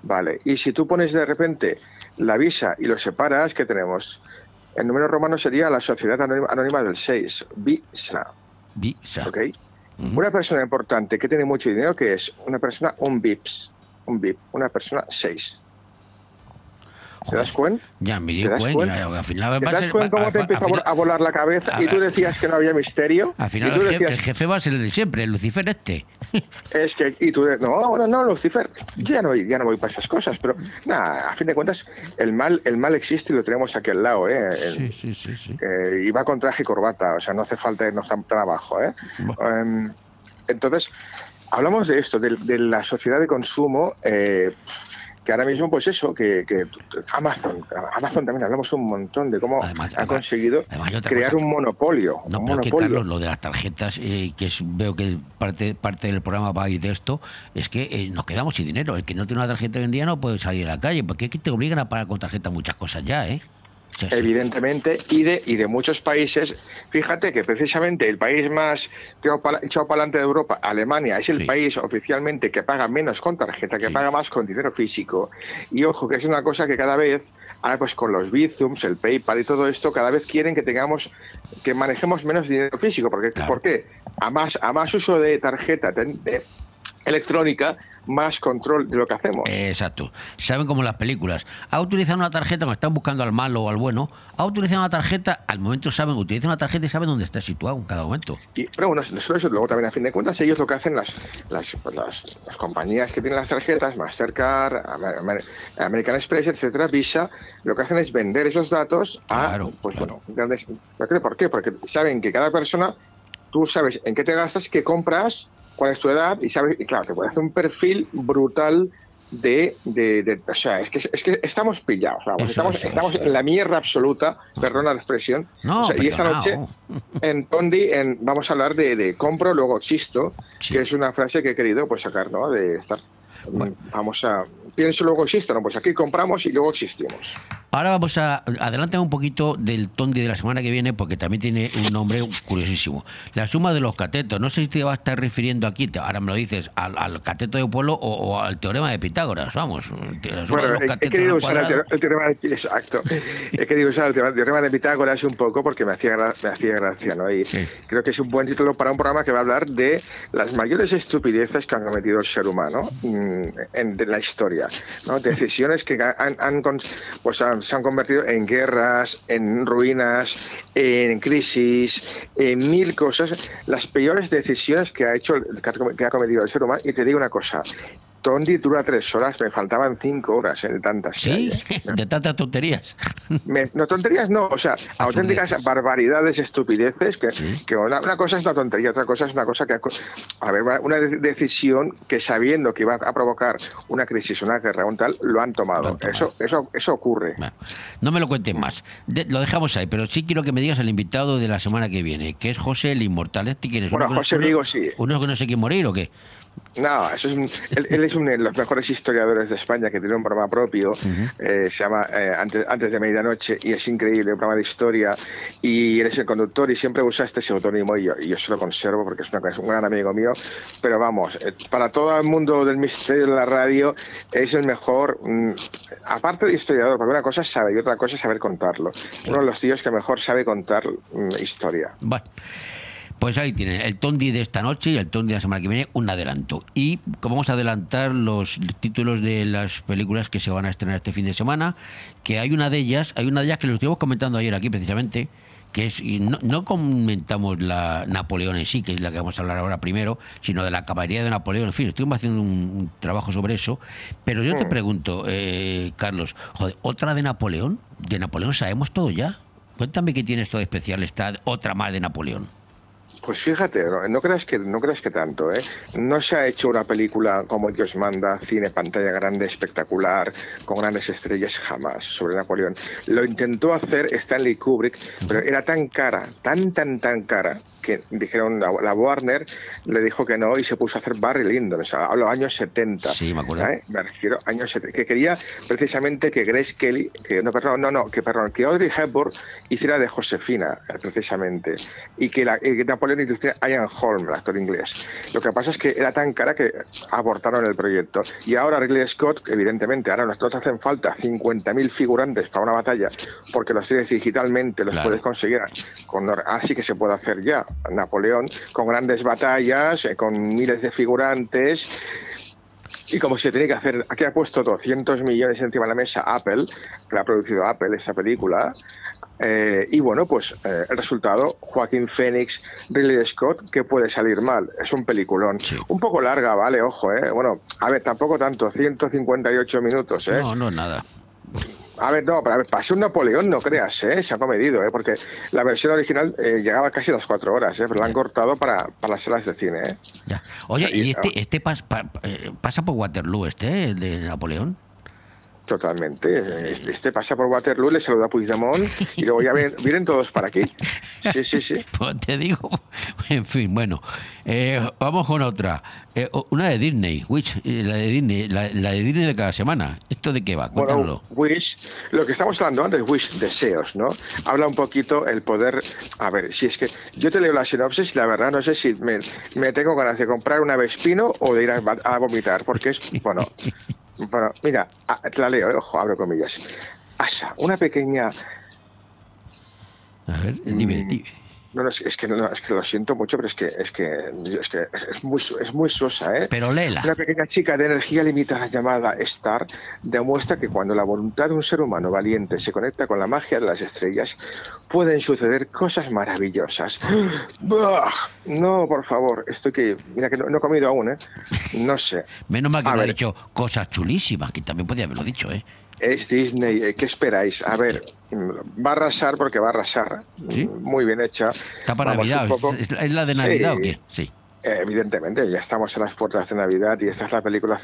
Vale, y si tú pones de repente la visa y lo separas, ¿qué tenemos? El número romano sería la sociedad anónima, anónima del 6, visa.
Visa.
¿Ok? Una persona importante que tiene mucho dinero, que es una persona, un VIPS, un VIP, una persona 6. ¿Te das cuenta?
Ya me di
¿Te das
cuenta.
cuenta?
Al final
¿Te das cuenta cómo te empieza a, volar la cabeza? Y tú decías que no había misterio.
Al
y
final
tú
el, jefe,
decías,
el jefe va a ser el de siempre, el Lucifer este.
es que, y tú, no, no, no, Lucifer, yo ya no, voy- ya no voy para esas cosas, pero nada, a fin de cuentas, el mal, el mal existe y lo tenemos aquí al lado, ¿eh?
Sí, sí, sí. sí.
Eh, y va con traje y corbata, o sea, no hace falta irnos tan, tan abajo, ¿eh? Em, entonces, hablamos de esto, de, de la sociedad de consumo, eh, que ahora mismo, pues eso, que, que Amazon, Amazon también hablamos un montón de cómo ha conseguido crear un monopolio,
No,
un
que
monopolio.
Carlos, lo de las tarjetas, eh, que es- veo que parte, parte del programa va a ir de esto, es que eh, nos quedamos sin dinero. El que no tiene una tarjeta hoy en día no puede salir a la calle, porque es que te obligan a pagar con tarjeta muchas cosas ya, ¿eh? Sí.
evidentemente, y de, y de muchos países. Fíjate que precisamente el país más echado para adelante de Europa, Alemania, es el país oficialmente que paga menos con tarjeta, que paga más con dinero físico. Y ojo, que es una cosa que cada vez, ahora pues con los Bizums, el PayPal y todo esto, cada vez quieren que tengamos, que manejemos menos dinero físico. Porque, ¿Por qué? A más, a más uso de tarjeta ten- de- electrónica, más control de lo que hacemos.
Exacto. Saben como las películas. Ha utilizado una tarjeta, cuando están buscando al malo o al bueno, ha utilizado una tarjeta, al momento saben, utilizan una tarjeta y saben dónde está situado en cada momento.
Y, pero bueno, no solo eso, luego también a fin de cuentas, ellos lo que hacen, las, las, pues, las, las compañías que tienen las tarjetas, Mastercard, Amer- Amer- American Express, etcétera, Visa, lo que hacen es vender esos datos a, pues bueno. ¿Por qué? Porque saben que cada persona, tú sabes en qué te gastas, qué compras, cuál es tu edad, y sabes, y claro, te puede hacer un perfil brutal. De, de, de- o sea, es que, es que estamos pillados, vamos,
Eso,
estamos,
eso,
estamos
eso.
en la mierda absoluta, perdona la expresión.
No,
O sea, y esta noche en Tondi en, vamos a hablar de, de compro, luego chisto, que es una frase que he querido pues sacar, ¿no? De estar. Vamos a. Pienso luego existo, ¿no? Pues aquí compramos y luego existimos.
Ahora vamos a adelantar un poquito del Tondi de la semana que viene, porque también tiene un nombre curiosísimo. La suma de los catetos. No sé si te vas a estar refiriendo aquí, te- ahora me lo dices, al, al cateto de pueblo o, o al teorema de Pitágoras. Vamos. la suma de
Bueno,
los
he, querido usar el,
cuadrado.
teor- el teorema de, exacto. He querido usar el teorema, de Pitágoras un poco porque me hacía, me hacía gracia, ¿no? Y creo que es un buen título para un programa que va a hablar de las mayores estupideces que han cometido el ser humano mm, en de la historia, ¿no? Decisiones que han, han pues han- se han convertido en guerras, en ruinas, en crisis, en mil cosas. Las peores decisiones que ha hecho, que ha cometido el ser humano. Y te digo una cosa. Tondi dura tres horas, me faltaban cinco horas en tantas. que hay,
Sí,
¿eh?
de tantas tonterías.
Me- no tonterías, no, o sea, auténticas barbaridades, estupideces, que, que una, una cosa es una tontería, otra cosa es una cosa que, a ver, una de- decisión que sabiendo que iba a provocar una crisis, una guerra, un tal, lo han tomado. Eso, eso, eso ocurre.
No me lo cuentes más. De- lo dejamos ahí, pero sí quiero que me digas el invitado de la semana que viene, que es José el Inmortal. ¿Este quién es?
Bueno,
¿Uno que-
José Vigo sí.
¿Uno que no sé quién morir o qué?
No, eso es un- él, él es uno de los mejores historiadores de España que tiene un programa propio, eh, se llama eh, antes, antes de Medianoche y es increíble, un programa de historia y él es el conductor y siempre usa este seudónimo y yo, y yo se lo conservo porque es, una- es un gran amigo mío, pero vamos, eh, para todo el mundo del misterio de la radio es el mejor, mm, aparte de historiador, porque una cosa es saber y otra cosa es saber contarlo. Uno de los tíos que mejor sabe contar mm, historia.
Bueno, pues ahí tienen el Tondi de esta noche y el Tondi de la semana que viene, un adelanto. Y como vamos a adelantar los títulos de las películas que se van a estrenar este fin de semana, que hay una de ellas, hay una de ellas que lo estuvimos comentando ayer aquí precisamente, que es, y no, no comentamos la Napoleón en sí, que es la que vamos a hablar ahora primero, sino de la caballería de Napoleón. En fin, estuvimos haciendo un, un trabajo sobre eso. Pero yo te pregunto, eh, Carlos, joder, ¿otra de Napoleón? ¿De Napoleón sabemos todo ya? Cuéntame qué tiene esto de especial, esta otra más de Napoleón.
Pues fíjate, no, no creas que no creas que tanto, ¿eh? No se ha hecho una película como Dios manda, cine, pantalla grande, espectacular, con grandes estrellas jamás sobre Napoleón. Lo intentó hacer Stanley Kubrick, pero era tan cara, tan tan tan cara que dijeron la, la Warner le dijo que no y se puso a hacer Barry Lyndon, o sea, hablo años 70.
Sí, me acuerdo.
¿eh? Me refiero a años 70, que quería precisamente que Grace Kelly, que no, perdón, no, no, que perdón, que Audrey Hepburn hiciera de Josefina, eh, precisamente, y que, la, que Napoleón hiciera Ian Holm, el actor inglés. Lo que pasa es que era tan cara que abortaron el proyecto. Y ahora Ridley Scott, evidentemente, ahora nos, nos hacen falta 50.000 figurantes para una batalla, porque los tienes digitalmente, los
Claro.
puedes conseguir. Con, así que se puede hacer ya. Napoleón, con grandes batallas, eh, con miles de figurantes. Y como se tiene que hacer, aquí ha puesto 200 millones encima de la mesa Apple, que la ha producido Apple esa película. eh, y bueno, pues eh, el resultado, Joaquín Phoenix, Ridley Scott, que puede salir mal. Es un peliculón. Un poco larga, vale, ojo, ¿eh? Bueno, a ver, tampoco tanto, 158 minutos, ¿eh?
No, no es nada.
A ver, no, pero a ver, para ser un Napoleón no creas, ¿eh? Se ha comedido, ¿eh? Porque la versión original eh, llegaba casi a las cuatro horas, ¿eh? Pero la han cortado para, para las salas de cine, ¿eh?
Ya. Oye, ¿y este, este pas- pa- eh, pasa por Waterloo, este, el de Napoleón?
Totalmente. Este, este pasa por Waterloo, le saluda a Puigdemont y luego ya vienen, vienen todos para aquí. [laughs] Sí, sí, sí.
Pues te digo. [laughs] En fin, bueno. Eh, vamos con otra. Eh, una de Disney, eh, la de Disney, la, la de Disney de cada semana. ¿Esto de qué va? Cuéntamelo.
Bueno, Wish, lo que estamos hablando antes, Wish, deseos, ¿no? Habla un poquito el poder. A ver, si es que yo te leo la sinopsis y la verdad no sé si me, me tengo ganas de comprar una Vespino o de ir a, a vomitar, porque es, bueno, bueno, mira, te la leo, eh, ojo, abro comillas. Asa, una pequeña.
A ver, dime, dime.
No, no, es, que, no, es que lo siento mucho, pero es que es que es, que es muy, es muy sosa, ¿eh?
Pero léela.
Una pequeña chica de energía limitada llamada Star demuestra que cuando la voluntad de un ser humano valiente se conecta con la magia de las estrellas, pueden suceder cosas maravillosas. Buah, No, por favor, estoy que. Mira que no, no he comido aún, ¿eh? No sé.
Menos mal que
A
no ha dicho cosas chulísimas, que también podía haberlo dicho, ¿eh?
Es Disney, eh, ¿qué esperáis? A ver, va a arrasar porque va a arrasar. Muy bien hecha.
Está para
Vamos
Navidad.
poco-
¿Es, la de Navidad
Sí.
o qué? Sí.
Eh, Evidentemente, ya estamos en las puertas de Navidad y esta es la película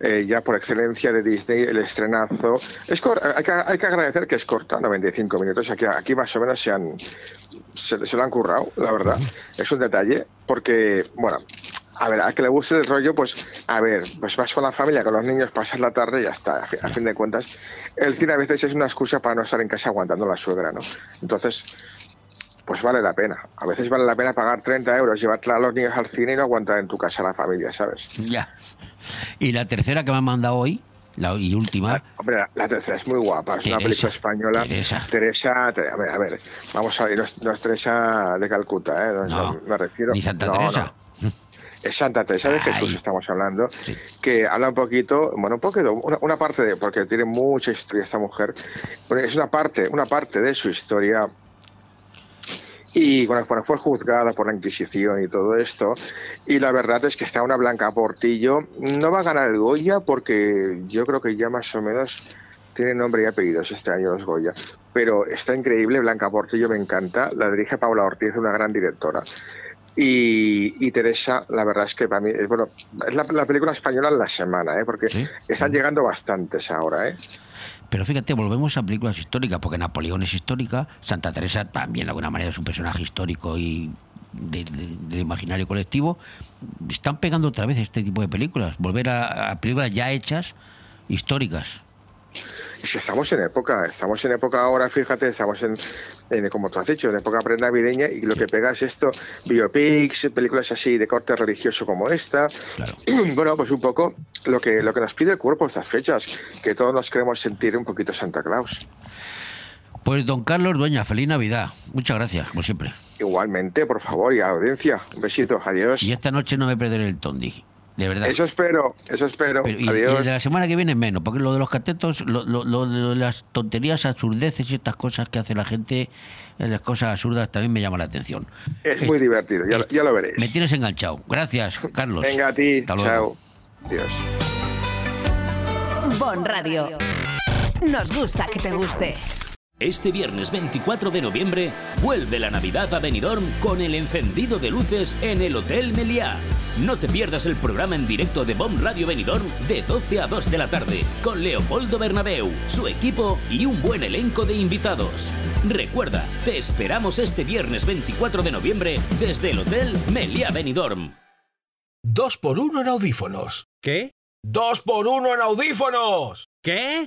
eh, ya por excelencia de Disney, el estrenazo. Es hay, que, hay que agradecer que es corta, 95 minutos. Aquí, aquí más o menos se, han, se, se lo han currado, la verdad. Es un detalle, porque, bueno, a ver, a que le guste el rollo, pues, a ver, pues vas con la familia, con los niños, pasas la tarde y ya está. A fi- a fin de cuentas, el cine a veces es una excusa para no estar en casa aguantando a la suegra, ¿no? Entonces, pues vale la pena. A veces vale la pena pagar 30 euros, llevar a los niños al cine y no aguantar en tu casa a la familia, ¿sabes?
Ya. Y la tercera que me han mandado hoy, la y última,
Hombre, la, la tercera es muy guapa, es una película española.
Teresa.
Teresa, Te- a ver, a ver, vamos a ver, no es, no es Teresa de Calcuta, ¿eh? No,
No,
me refiero.
ni Santa Teresa.
Es Santa Teresa de Jesús, estamos hablando, que habla un poquito, bueno, un poquito, una, una parte de, porque tiene mucha historia esta mujer, es una parte, una parte de su historia y bueno, bueno, fue juzgada por la Inquisición y todo esto. Y la verdad es que está una Blanca Portillo. No va a ganar el Goya porque yo creo que ya más o menos tiene nombre y apellidos este año los Goya. Pero está increíble, Blanca Portillo me encanta. La dirige Paula Ortiz, una gran directora. Y, y Teresa, la verdad es que para mí, es, bueno, es la, la película española en la semana, ¿eh? porque están llegando bastantes ahora. ¿eh?
Pero fíjate, volvemos a películas históricas, porque Napoleón es histórica, Santa Teresa también de alguna manera es un personaje histórico y de- de- del imaginario colectivo. Están pegando otra vez este tipo de películas, volver a, a películas ya hechas, históricas.
Estamos en época, estamos en época ahora, fíjate, estamos en, en, como tú has dicho, en época prenavideña y lo que pega es esto, biopics, películas así de corte religioso como esta. [clears throat] Bueno, pues un poco lo que, lo que nos pide el cuerpo estas fechas, que todos nos queremos sentir un poquito Santa Claus.
Pues don Carlos Dueña, feliz Navidad. Muchas gracias, como siempre.
Igualmente, por favor, y a la audiencia, un besito, adiós.
Y esta noche no me perderé el tondi, de verdad.
Eso espero, eso espero,
Pero- y, y
adiós.
de la semana que viene menos, porque lo de los catetos, lo, lo- lo de las tonterías, absurdeces y estas cosas que hace la gente, eh, las cosas absurdas también me llama la atención.
Es muy divertido, ya, lo- ya lo veréis.
Me tienes enganchado. Gracias, Carlos.
Venga a ti,
Hasta luego.
chao. Adiós.
Bon Radio. Nos gusta que te guste.
Este viernes 24 de noviembre vuelve la Navidad a Benidorm con el encendido de luces en el Hotel Meliá. No te pierdas el programa en directo de Bomb Radio Benidorm de 12 a 2 de la tarde con Leopoldo Bernabeu, su equipo y un buen elenco de invitados. Recuerda, te esperamos este viernes 24 de noviembre desde el Hotel Meliá Benidorm.
Dos por uno en audífonos.
¿Qué?
¡Dos por uno en audífonos!
¿Qué?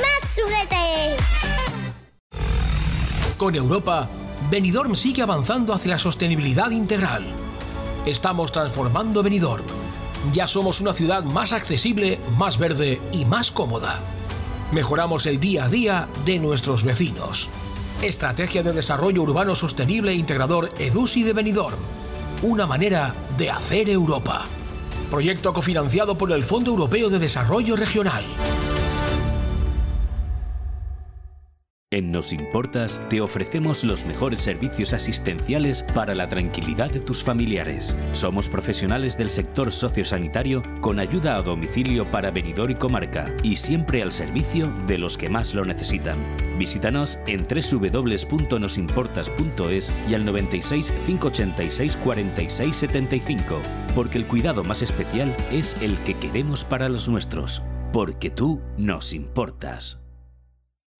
más juguetes.
Con Europa, Benidorm sigue avanzando hacia la sostenibilidad integral. Estamos transformando Benidorm. Ya somos una ciudad más accesible, más verde y más cómoda. Mejoramos el día a día de nuestros vecinos. Estrategia de Desarrollo Urbano Sostenible e Integrador EDUSI de Benidorm. Una manera de hacer Europa. Proyecto cofinanciado por el Fondo Europeo de Desarrollo Regional.
En Nos Importas te ofrecemos los mejores servicios asistenciales para la tranquilidad de tus familiares. Somos profesionales del sector sociosanitario con ayuda a domicilio para venidor y comarca y siempre al servicio de los que más lo necesitan. Visítanos en www.nosimportas.es y al 96 586 46 75, porque el cuidado más especial es el que queremos para los nuestros, porque tú nos importas.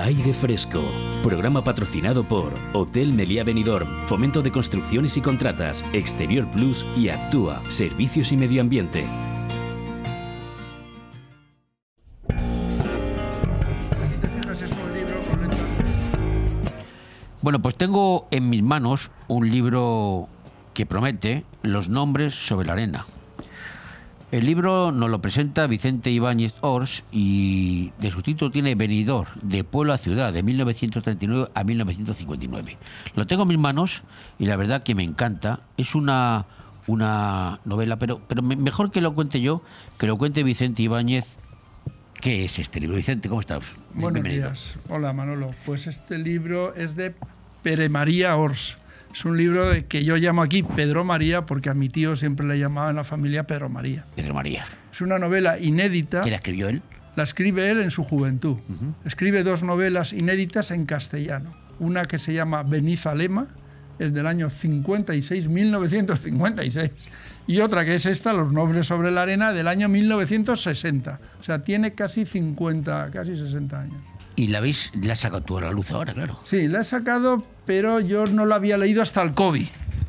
Aire Fresco, programa patrocinado por Hotel Meliá Benidorm, Fomento de Construcciones y Contratas, Exterior Plus y Actúa, Servicios y Medio Ambiente.
Bueno, pues tengo en mis manos un libro que promete los nombres sobre la arena. El libro nos lo presenta Vicente Ibáñez Ors y de su título tiene Venidor, de pueblo a ciudad, de 1939 a 1959. Lo tengo en mis manos y la verdad que me encanta. Es una, una novela, pero, pero me- mejor que lo cuente yo, que lo cuente Vicente Ibáñez. ¿Qué es este libro? Vicente, ¿cómo estás?
Buenos
Bienvenido.
días. Hola Manolo. Pues este libro es de Pere María Ors. Es un libro que yo llamo aquí Pedro María porque a mi tío siempre le llamaba en la familia Pedro María.
Pedro María.
Es una novela inédita.
¿Quién la escribió él?
La escribe él en su juventud. Escribe dos novelas inéditas en castellano. Una que se llama Benizalema, es del año 56, 1956. Y otra que es esta, Los Nobles sobre la Arena, del año 1960. O sea, tiene casi 50, casi 60 años.
Y la habéis, la has sacado tú a la luz ahora, claro.
Sí, la he sacado, pero yo no la había leído hasta el COVID.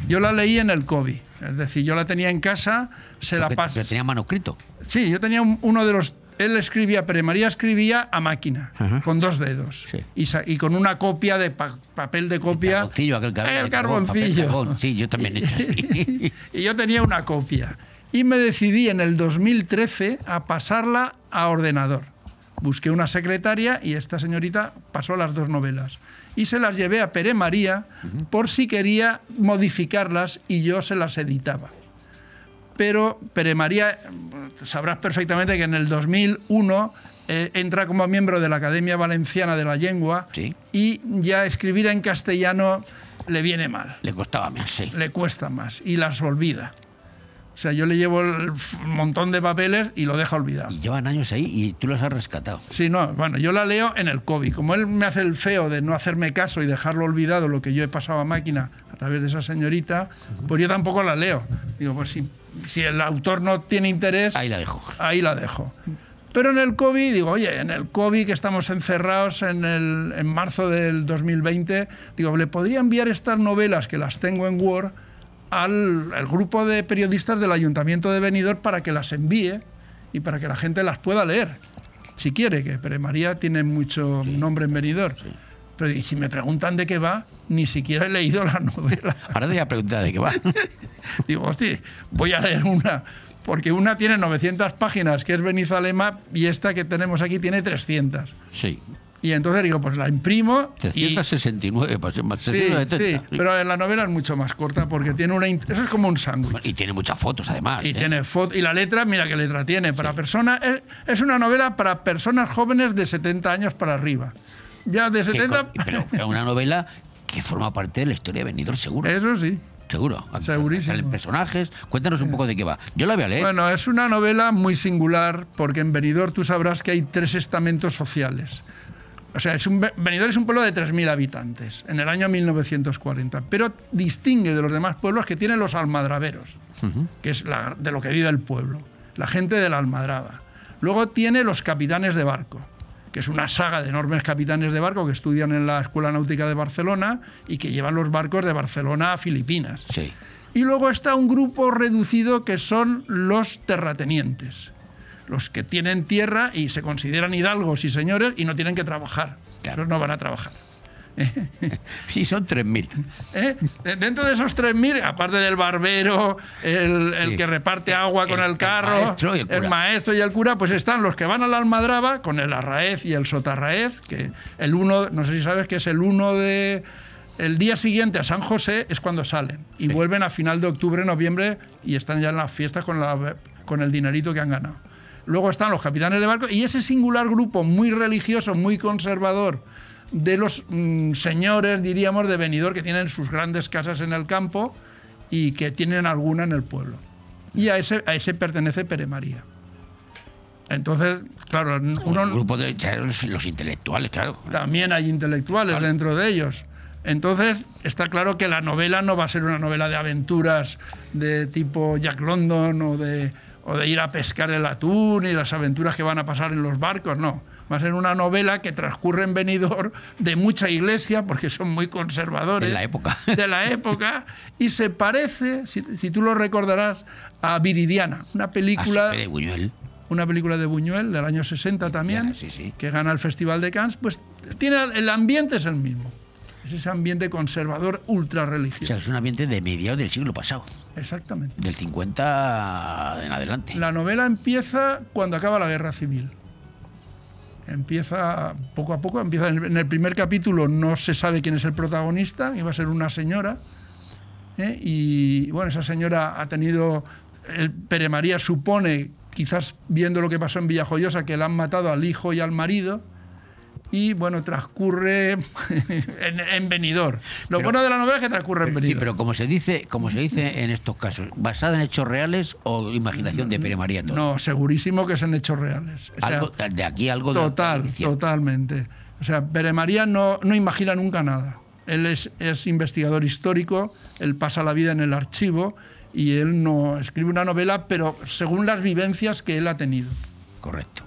Yo la leí en el COVID. Es decir, yo la tenía en casa, se la
Porque-
pasé.
pero tenía manuscrito.
Sí, yo tenía un- uno de los. Él escribía, Pere María escribía a máquina, con dos dedos. Y, sa- y con una copia de pa- papel de copia.
Carboncillo, aquel que había,
El
papel,
carboncillo.
carbón. Sí, yo también he hecho así. [laughs]
y yo tenía una copia. Y me decidí en el 2013 a pasarla a ordenador. Busqué una secretaria y esta señorita pasó las dos novelas. Y se las llevé a Pere María por si quería modificarlas y yo se las editaba. Pero Pere María, sabrás perfectamente que en el 2001 eh, entra como miembro de la Academia Valenciana de la Lengua y ya escribir en castellano le viene mal.
Le costaba más, sí.
Le cuesta más y las olvida. O sea, yo le llevo el montón de papeles y lo deja olvidado.
Y llevan años ahí y tú los has rescatado.
Sí, no, bueno, yo la leo en el COVID. Como él me hace el feo de no hacerme caso y dejarlo olvidado lo que yo he pasado a máquina a través de esa señorita, pues yo tampoco la leo. Digo, pues si, si el autor no tiene interés...
Ahí la dejo.
Ahí la dejo. Pero en el COVID, digo, oye, en el COVID que estamos encerrados en, el, en marzo del 2020, digo, le podría enviar estas novelas que las tengo en Word al, al grupo de periodistas del Ayuntamiento de Benidorm para que las envíe y para que la gente las pueda leer, si quiere, que Pere María tiene mucho nombre en Benidorm. Pero y si me preguntan de qué va, ni siquiera he leído la novela. [laughs]
Ahora te voy a preguntar de qué va. [laughs]
Digo, hostia, voy a leer una, porque una tiene 900 páginas, que es Benizalema, y esta que tenemos aquí tiene 300.
Sí.
Y entonces digo, pues la imprimo. y-
369, pues más
Sí,
370.
sí, pero la novela es mucho más corta porque tiene una. Eso es como un sándwich.
Y tiene muchas fotos, además.
Y
¿eh?
tiene foto y la letra, mira qué letra tiene. Para personas es, es una novela para personas jóvenes de 70 años para arriba. Ya de
Que
70.
con- pero es una novela que forma parte de la historia de Benidorm, seguro.
Eso sí.
Seguro.
Segurísimo.
Salen personajes. Cuéntanos un poco de qué va. Yo la voy a leer.
Bueno, es una novela muy singular porque en Benidorm tú sabrás que hay tres estamentos sociales. O sea, es un, Benidorm es un pueblo de 3.000 habitantes en el año 1940, pero distingue de los demás pueblos que tiene los almadraveros, que es la- de lo que vive el pueblo, la gente de la almadraba. Luego tiene los capitanes de barco, que es una saga de enormes capitanes de barco que estudian en la Escuela Náutica de Barcelona y que llevan los barcos de Barcelona a Filipinas.
Sí.
Y luego está un grupo reducido que son los terratenientes, los que tienen tierra y se consideran hidalgos y señores y no tienen que trabajar. Esos no van a trabajar. [laughs]
Sí, son 3.000.
¿Eh? De- Dentro de esos 3.000, aparte del barbero, el, el
Sí.
que reparte agua con el, carro,
maestro el
maestro y el cura, pues están los que van a la almadraba con el arraez y el sotarraez, que el uno, no sé si sabes que es el uno de... El día siguiente a San José es cuando salen y vuelven a final de octubre, noviembre y están ya en las fiestas con, la- con el dinerito que han ganado. Luego están los capitanes de barco y ese singular grupo muy religioso, muy conservador, de los mm, señores, diríamos, de Benidorm, que tienen sus grandes casas en el campo y que tienen alguna en el pueblo. Y a ese, a ese pertenece Pere María. Entonces, claro, uno,
Un grupo de los intelectuales, claro.
también hay intelectuales dentro de ellos. Entonces, está claro que la novela no va a ser una novela de aventuras de tipo Jack London o de, o de ir a pescar el atún y las aventuras que van a pasar en los barcos, no. Va a ser una novela que transcurre en Benidorm de mucha iglesia, porque son muy conservadores.
En la época. [laughs]
De la época. Y se parece, si, si tú lo recordarás, a Viridiana, una película
Ah, de Buñuel.
una película de Buñuel del año 60 también, que gana el Festival de Cannes, pues tiene el ambiente es el mismo. Es ese ambiente conservador ultra
O
religioso.
sea, es un ambiente de mediados del siglo pasado.
Exactamente.
Del 50 en adelante.
La novela empieza cuando acaba la guerra civil. Empieza poco a poco, empieza en el- en el primer capítulo no se sabe quién es el protagonista, iba a ser una señora. ¿eh? Y bueno, esa señora ha tenido, el Pere María supone, quizás viendo lo que pasó en Villajoyosa, que le han matado al hijo y al marido. Y bueno, transcurre [laughs] en, en Benidorm. Lo
Pero-
bueno de la novela es que transcurre en
Sí,
Benidorm.
pero como se dice, como se dice en estos casos, ¿basada en hechos reales o imaginación de Pere María? todo?
No, segurísimo que es en hechos reales. O sea,
Algo- de aquí algo de
Total, totalmente. O sea, Pere María no, no imagina nunca nada. Él es, es investigador histórico, él pasa la vida en el archivo y él no escribe una novela, pero según las vivencias que él ha tenido.
Correcto.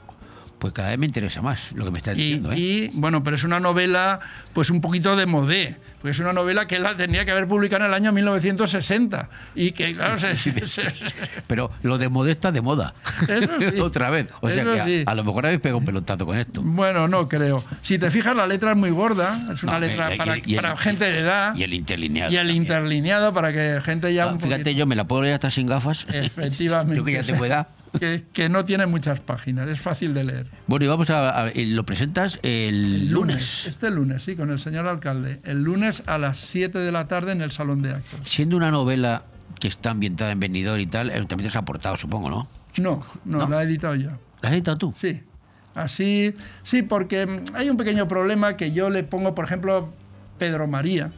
Pues cada vez me interesa más lo que me estás
Y,
diciendo. ¿eh?
y, bueno, pero es una novela pues un poquito de modé, porque es una novela que él la tenía que haber publicado en el año 1960 y que claro, se- se- se- [laughs]
Pero lo de modesta de moda.
Sí. [laughs]
Otra vez. O sea que a,
sí.
a lo mejor habéis pegado un pelotazo con esto.
Bueno, no creo. Si te fijas, la letra es muy gorda. Es una
No,
letra
y- y-
para,
y el-
para gente de edad.
Y el interlineado.
Y el interlineado para que gente ya.
Ah,
un
fíjate, yo me la puedo leer hasta sin gafas. [laughs]
Efectivamente.
Yo que ya tengo edad.
Que, que no tiene muchas páginas, es fácil de leer.
Bueno, y vamos a, lo presentas el, lunes.
Este lunes, sí, con el señor alcalde. El lunes a las 7 de la tarde en el salón de actos.
Siendo una novela que está ambientada en Benidorm y tal, el ayuntamiento se ha aportado, supongo, ¿no?
No, no, la he editado yo.
¿La has editado tú?
Sí. Así, sí, porque mm, hay un pequeño problema que yo le pongo, por ejemplo, Pedro María.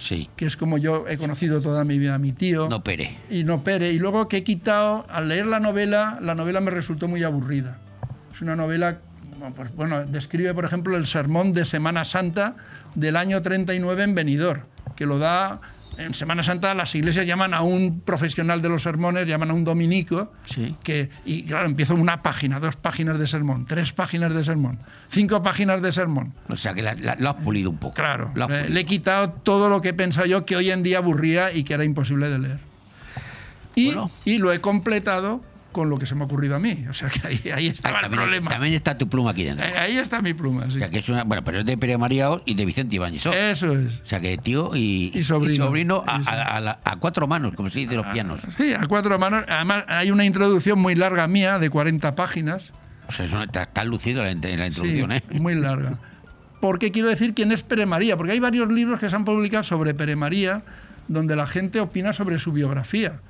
Sí.
que es como yo he conocido toda mi vida a mi tío.
No pere.
Y no Pere. Y luego que he quitado, al leer la novela, la novela me resultó muy aburrida. Es una novela, bueno, pues, bueno, describe, por ejemplo, el sermón de Semana Santa del año 39 en Benidorm, que lo da... En Semana Santa las iglesias llaman a un profesional de los sermones, llaman a un dominico,
Sí.
que, y claro, empieza una página, dos páginas de sermón, tres páginas de sermón, cinco páginas de sermón.
O sea que lo has pulido un poco.
Claro, le, he quitado todo lo que he pensado yo que hoy en día aburría y que era imposible de leer. Y, y lo he completado con lo que se me ha ocurrido a mí. O sea que ahí, ahí estaba el
también,
problema.
también está tu pluma aquí dentro.
Eh, Ahí está mi pluma, sí.
O sea, que es una, bueno, pero es de Pere María y de Vicente Ibáñez. ¿no?
Eso es.
O sea, que tío y,
Y sobrino.
a, a- a la- a cuatro manos, como se dice los pianos.
Sí, a cuatro manos. Además, hay una introducción muy larga mía, de 40 páginas.
O sea, eso está, está lucido la, la introducción,
Sí,
¿eh?
muy larga. [laughs] ¿Por qué quiero decir quién es Pere María? Porque hay varios libros que se han publicado sobre Pere María donde la gente opina sobre su biografía.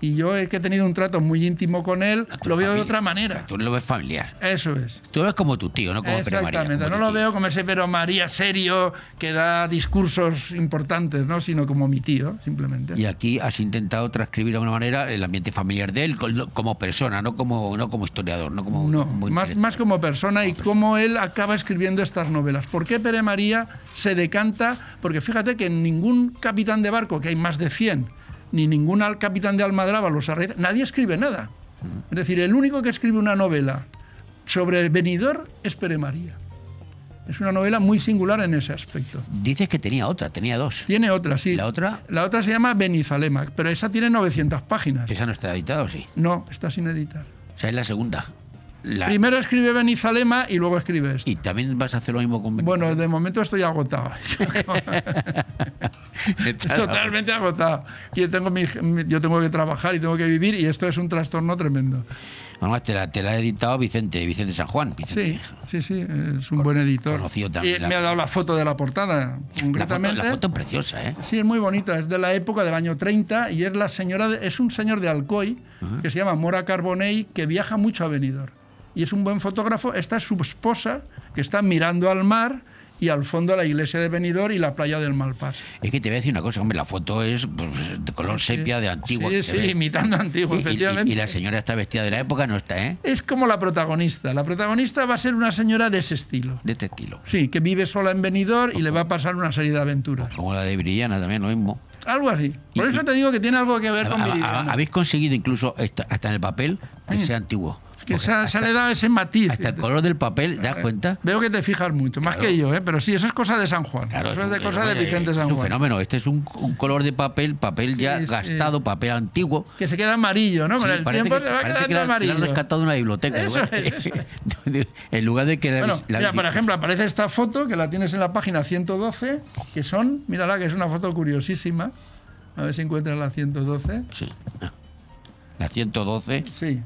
Y yo he que he tenido un trato muy íntimo con él, lo veo de otra manera.
Tú lo ves familiar.
Eso es.
Tú lo ves como tu tío, no como Pere María.
Exactamente,
como
no lo
tío.
veo como ese pero María serio que da discursos importantes, ¿no? sino como mi tío, simplemente.
Y aquí has intentado transcribir de alguna manera el ambiente familiar de él como persona, no como, no como historiador, no como...
No,
como
más, más como persona y cómo él acaba escribiendo estas novelas. ¿Por qué Pere María se decanta? Porque fíjate que ningún capitán de barco, que hay más de 100, ni ningún al capitán de Almadraba, los Arraiz, nadie escribe nada. Es decir, el único que escribe una novela sobre el venidor es Pere María. Es una novela muy singular en ese aspecto.
Dices que tenía otra, tenía dos.
Tiene otra, sí.
¿La otra?
La otra se llama Benizalemac, pero esa tiene 900 páginas.
¿Esa no está editada o sí?
No, está sin editar.
O sea, es la segunda. La-
Primero escribe Benizalema y luego escribe esto.
¿Y también vas a hacer lo mismo con
Bueno, de momento estoy agotado. [laughs] [laughs] Totalmente agotado. Yo tengo, mi- yo tengo que trabajar y tengo que vivir y esto es un trastorno tremendo.
Además, te la, te la ha editado Vicente, Vicente San Juan. Vicente.
Sí, sí, sí, es un buen editor.
Conocido
Y
también. la-
me ha dado la foto de la portada,
la, foto,
concretamente.
la foto preciosa, ¿eh?
Sí, es muy bonita, es de la época del año 30 y es la señora de- es un señor de Alcoy que se llama Mora Carbonell que viaja mucho a Benidorm. Y es un buen fotógrafo, esta es su esposa que está mirando al mar y al fondo la iglesia de Benidorm y la playa del Malpas.
Es que te voy a decir una cosa, hombre, la foto es pues, de color sepia, de antiguo.
Sí, sí,
ve.
imitando antiguo,
Y-
efectivamente.
Y, la señora está vestida de la época, no está, ¿eh?
Es como la protagonista. La protagonista va a ser una señora de ese estilo.
De este estilo.
Sí, que vive sola en Benidorm y le va a pasar una serie de aventuras.
Como la de Brillana, también lo mismo.
Algo así. Por eso te digo que tiene algo que ver con Viridiana.
Habéis conseguido incluso hasta en el papel que sea antiguo.
Que se, ha- se le da ese matiz.
Hasta el color del papel, ¿te das cuenta?
Veo que te fijas mucho, más
Claro.
que yo, ¿eh? pero sí, eso es cosa de San Juan.
Claro,
eso
es
es de
un-
cosa de Vicente
es
San
un
Juan.
fenómeno. Este es un, un color de papel, papel ya gastado, papel antiguo.
Que se queda amarillo, ¿no? Con
Sí,
el tiempo
que-
se va quedando
que la- la
amarillo.
han rescatado de una biblioteca.
Eso
igual.
es, eso [laughs]
en lugar de que la-
Bueno,
la-
mira, por ejemplo, aparece esta foto que la tienes en la página 112, que son, mírala, que es una foto curiosísima. A ver si encuentras la 112.
Sí. La 112.
Sí.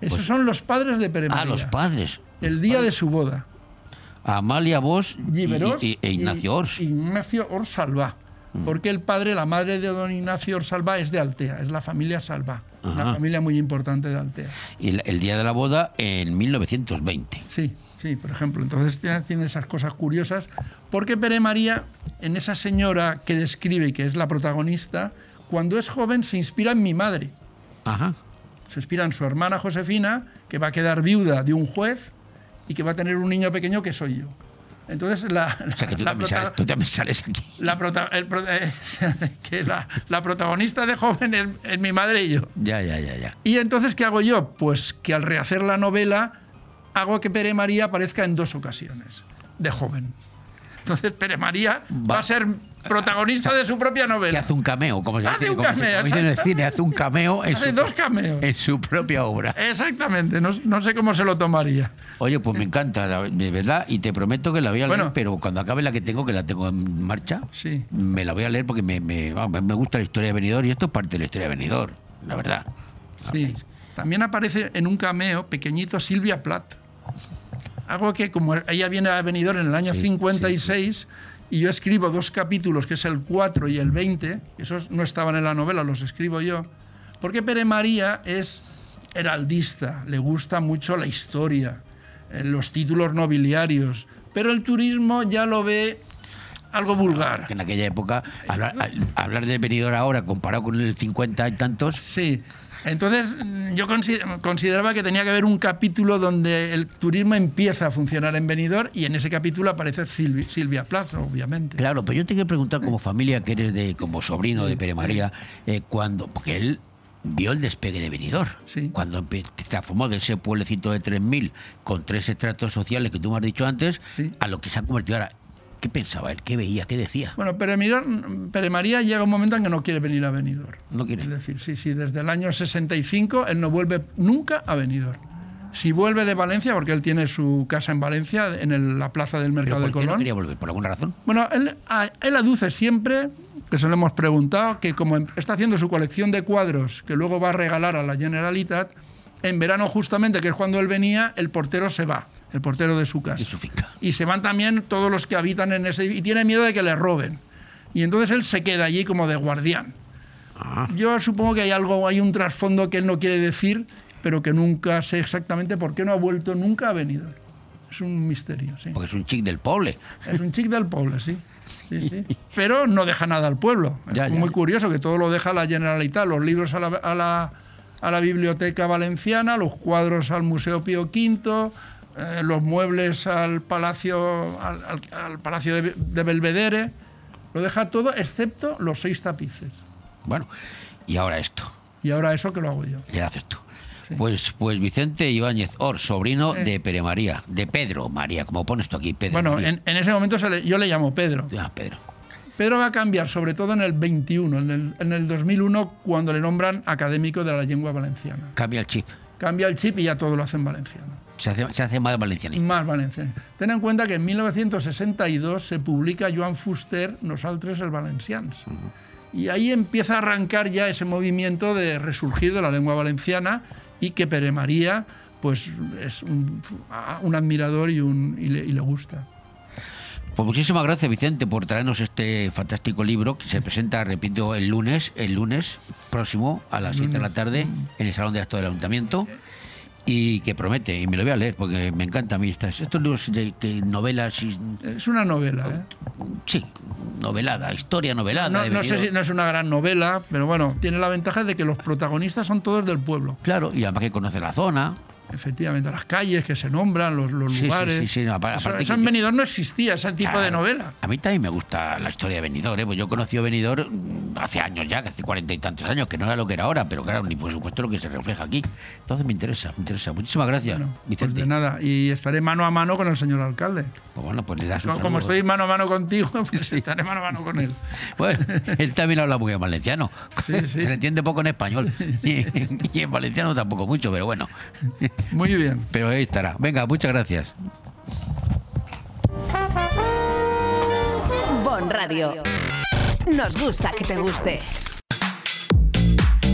Esos son los padres de Pere
Ah,
María.
los padres.
El día de su boda.
Amalia Bosch y,
Giberos
y- e Ignacio Ors.
Ignacio Ors Salvá. Porque el padre, la madre de don Ignacio Ors Salvá es de Altea, es la familia Salvá. Una familia muy importante de Altea.
Y el, el día de la boda en 1920.
Sí, sí, por ejemplo. Entonces tiene, tiene esas cosas curiosas. Porque Pere María, en esa señora que describe y que es la protagonista, cuando es joven se inspira en mi madre.
Ajá.
Se inspira en su hermana Josefina, que va a quedar viuda de un juez y que va a tener un niño pequeño que soy yo. Entonces la,
O sea que tú,
la
también
prota-
sales, tú también sales aquí.
la, prota- el eh, [laughs] que la, la protagonista de joven es, es mi madre y yo.
Ya, ya, ya, ya.
¿Y entonces qué hago yo? Pues que al rehacer la novela hago que Pere María aparezca en dos ocasiones, de joven. Entonces Pere María va, a ser protagonista de su propia
Que
novela.
hace un cameo, como se
Hace
dice,
un
como
cameo,
en el cine, hace un cameo en,
Hace
su,
dos cameos.
en su propia obra.
Exactamente, no, no sé cómo se lo tomaría.
Oye, pues me encanta, de verdad, y te prometo que la voy a leer,
Bueno.
pero cuando acabe la que tengo, que la tengo en marcha,
Sí.
me la voy a leer porque me, me, me gusta la historia de Benidorm y esto es parte de la historia de Benidorm, la verdad.
Sí. También aparece en un cameo pequeñito Silvia Plath. Algo que, como ella viene a Benidorm en el año 56, y yo escribo dos capítulos, que es el 4 y el 20, esos no estaban en la novela, los escribo yo, porque Pere María es heraldista, le gusta mucho la historia, eh, los títulos nobiliarios, pero el turismo ya lo ve algo vulgar.
En aquella época, hablar, hablar de venidor ahora comparado con el 50 y tantos.
Sí. Entonces, yo consi- consideraba que tenía que haber un capítulo donde el turismo empieza a funcionar en Benidorm y en ese capítulo aparece Silvi- Silvia Plaza, obviamente.
Claro, pero yo te quiero preguntar como familia, que eres de como sobrino de Pere María, eh, cuando, porque él vio el despegue de Benidorm. Cuando empe- se transformó de ese pueblecito de 3.000 con tres estratos sociales que tú me has dicho antes, a lo que se ha convertido ahora. ¿Qué pensaba él? ¿Qué veía? ¿Qué decía?
Bueno, Pere, Pere María llega un momento en que no quiere venir a Benidorm.
No quiere.
Es decir, sí, sí, desde el año 65 él no vuelve nunca a Benidorm. Si vuelve de Valencia, porque él tiene su casa en Valencia, en el- la plaza del Mercado
¿Pero
de
por qué no
Colón.
quería volver? ¿Por alguna razón?
Bueno, él, a- él aduce siempre, que se lo hemos preguntado, que como em- está haciendo su colección de cuadros que luego va a regalar a la Generalitat, en verano justamente, que es cuando él venía, el portero se va, el portero de su casa. Y se van también todos los que habitan en ese... y tiene miedo de que le roben. Y entonces él se queda allí como de guardián. Yo supongo que hay algo, hay un trasfondo que él no quiere decir, pero que nunca sé exactamente por qué no ha vuelto nunca a Benidorm. Es un misterio, sí.
Porque es un chic del poble.
Es un chic del pueblo, sí. Sí, sí. [laughs] Pero no deja nada al pueblo.
Ya,
es muy
ya.
curioso que todo lo deja la Generalitat, los libros a la, a la- a la Biblioteca Valenciana, los cuadros al Museo Pío V, eh, los muebles al Palacio, al, al- al Palacio de, de Belvedere. Lo deja todo excepto los seis tapices.
Bueno, y ahora esto.
Y ahora eso que lo hago yo.
¿Qué haces tú? Pues, pues Vicente Ibáñez Or, sobrino
Eh.
de Pere María, de Pedro María, como pones tú aquí, Pedro
Bueno, en, en ese momento se le- yo le llamo Pedro.
Ah, Pedro.
Pedro va a cambiar, sobre todo en el 21, en el, en el 2001, cuando le nombran académico de la lengua valenciana.
Cambia el chip.
Cambia el chip y ya todo lo hacen valenciano.
Se hace, se hace más valencianista.
Más valenciano. Ten en cuenta que en 1962 se publica Joan Fuster Nosaltres el Valencians. Y ahí empieza a arrancar ya ese movimiento de resurgir de la lengua valenciana y que Pere María pues, es un, un admirador y, un, y, le, y le gusta.
Pues muchísimas gracias, Vicente, por traernos este fantástico libro que se presenta, repito, el lunes, el lunes próximo a las 7 de la tarde en el Salón de Actos del Ayuntamiento y que promete, y me lo voy a leer porque me encanta a mí estas, estos libros de novelas y...
Es una novela, ¿eh?
Sí, novelada, historia novelada.
No, no sé si no es una gran novela, pero bueno, tiene la ventaja de que los protagonistas son todos del pueblo.
Claro, y además que conoce la zona.
Efectivamente, las calles que se nombran, los, los
Sí, sí,
lugares.
sí, sí, no, apar-
Eso,
aparte
eso
que
en
yo-
Benidorm no existía, ese tipo de novela.
A mí también me gusta la historia de Benidorm, ¿eh? pues yo conocí a Benidorm hace años ya, hace cuarenta y tantos años, que no era lo que era ahora, pero claro, ni por supuesto lo que se refleja aquí. Entonces me interesa, me interesa. Muchísimas gracias,
Pues
Vicente.
de nada, y estaré mano a mano con el señor alcalde.
Pues bueno, pues le das
Como
saludo.
estoy mano a mano contigo, [laughs] pues estaré mano a mano con él. [laughs]
Bueno, él también habla muy bien valenciano. Se le entiende poco en español. [laughs] Y, y en valenciano tampoco mucho, pero bueno.
Muy bien.
Pero ahí estará. Venga, muchas gracias.
Bon Radio. Nos gusta que te guste.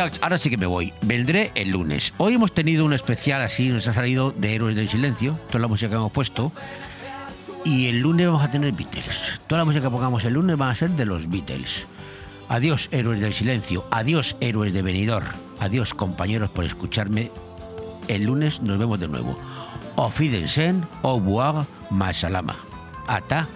Ahora sí que me voy. Vendré el lunes. Hoy hemos tenido un especial así, nos ha salido de Héroes del Silencio, toda la música que hemos puesto. Y el lunes vamos a tener Beatles. Toda la música que pongamos el lunes va a ser de los Beatles. Adiós, Héroes del Silencio. Adiós, Héroes de Benidorm. Adiós, compañeros, por escucharme. El lunes nos vemos de nuevo. Auf Wiedersehen, au revoir, ma salama. Ata.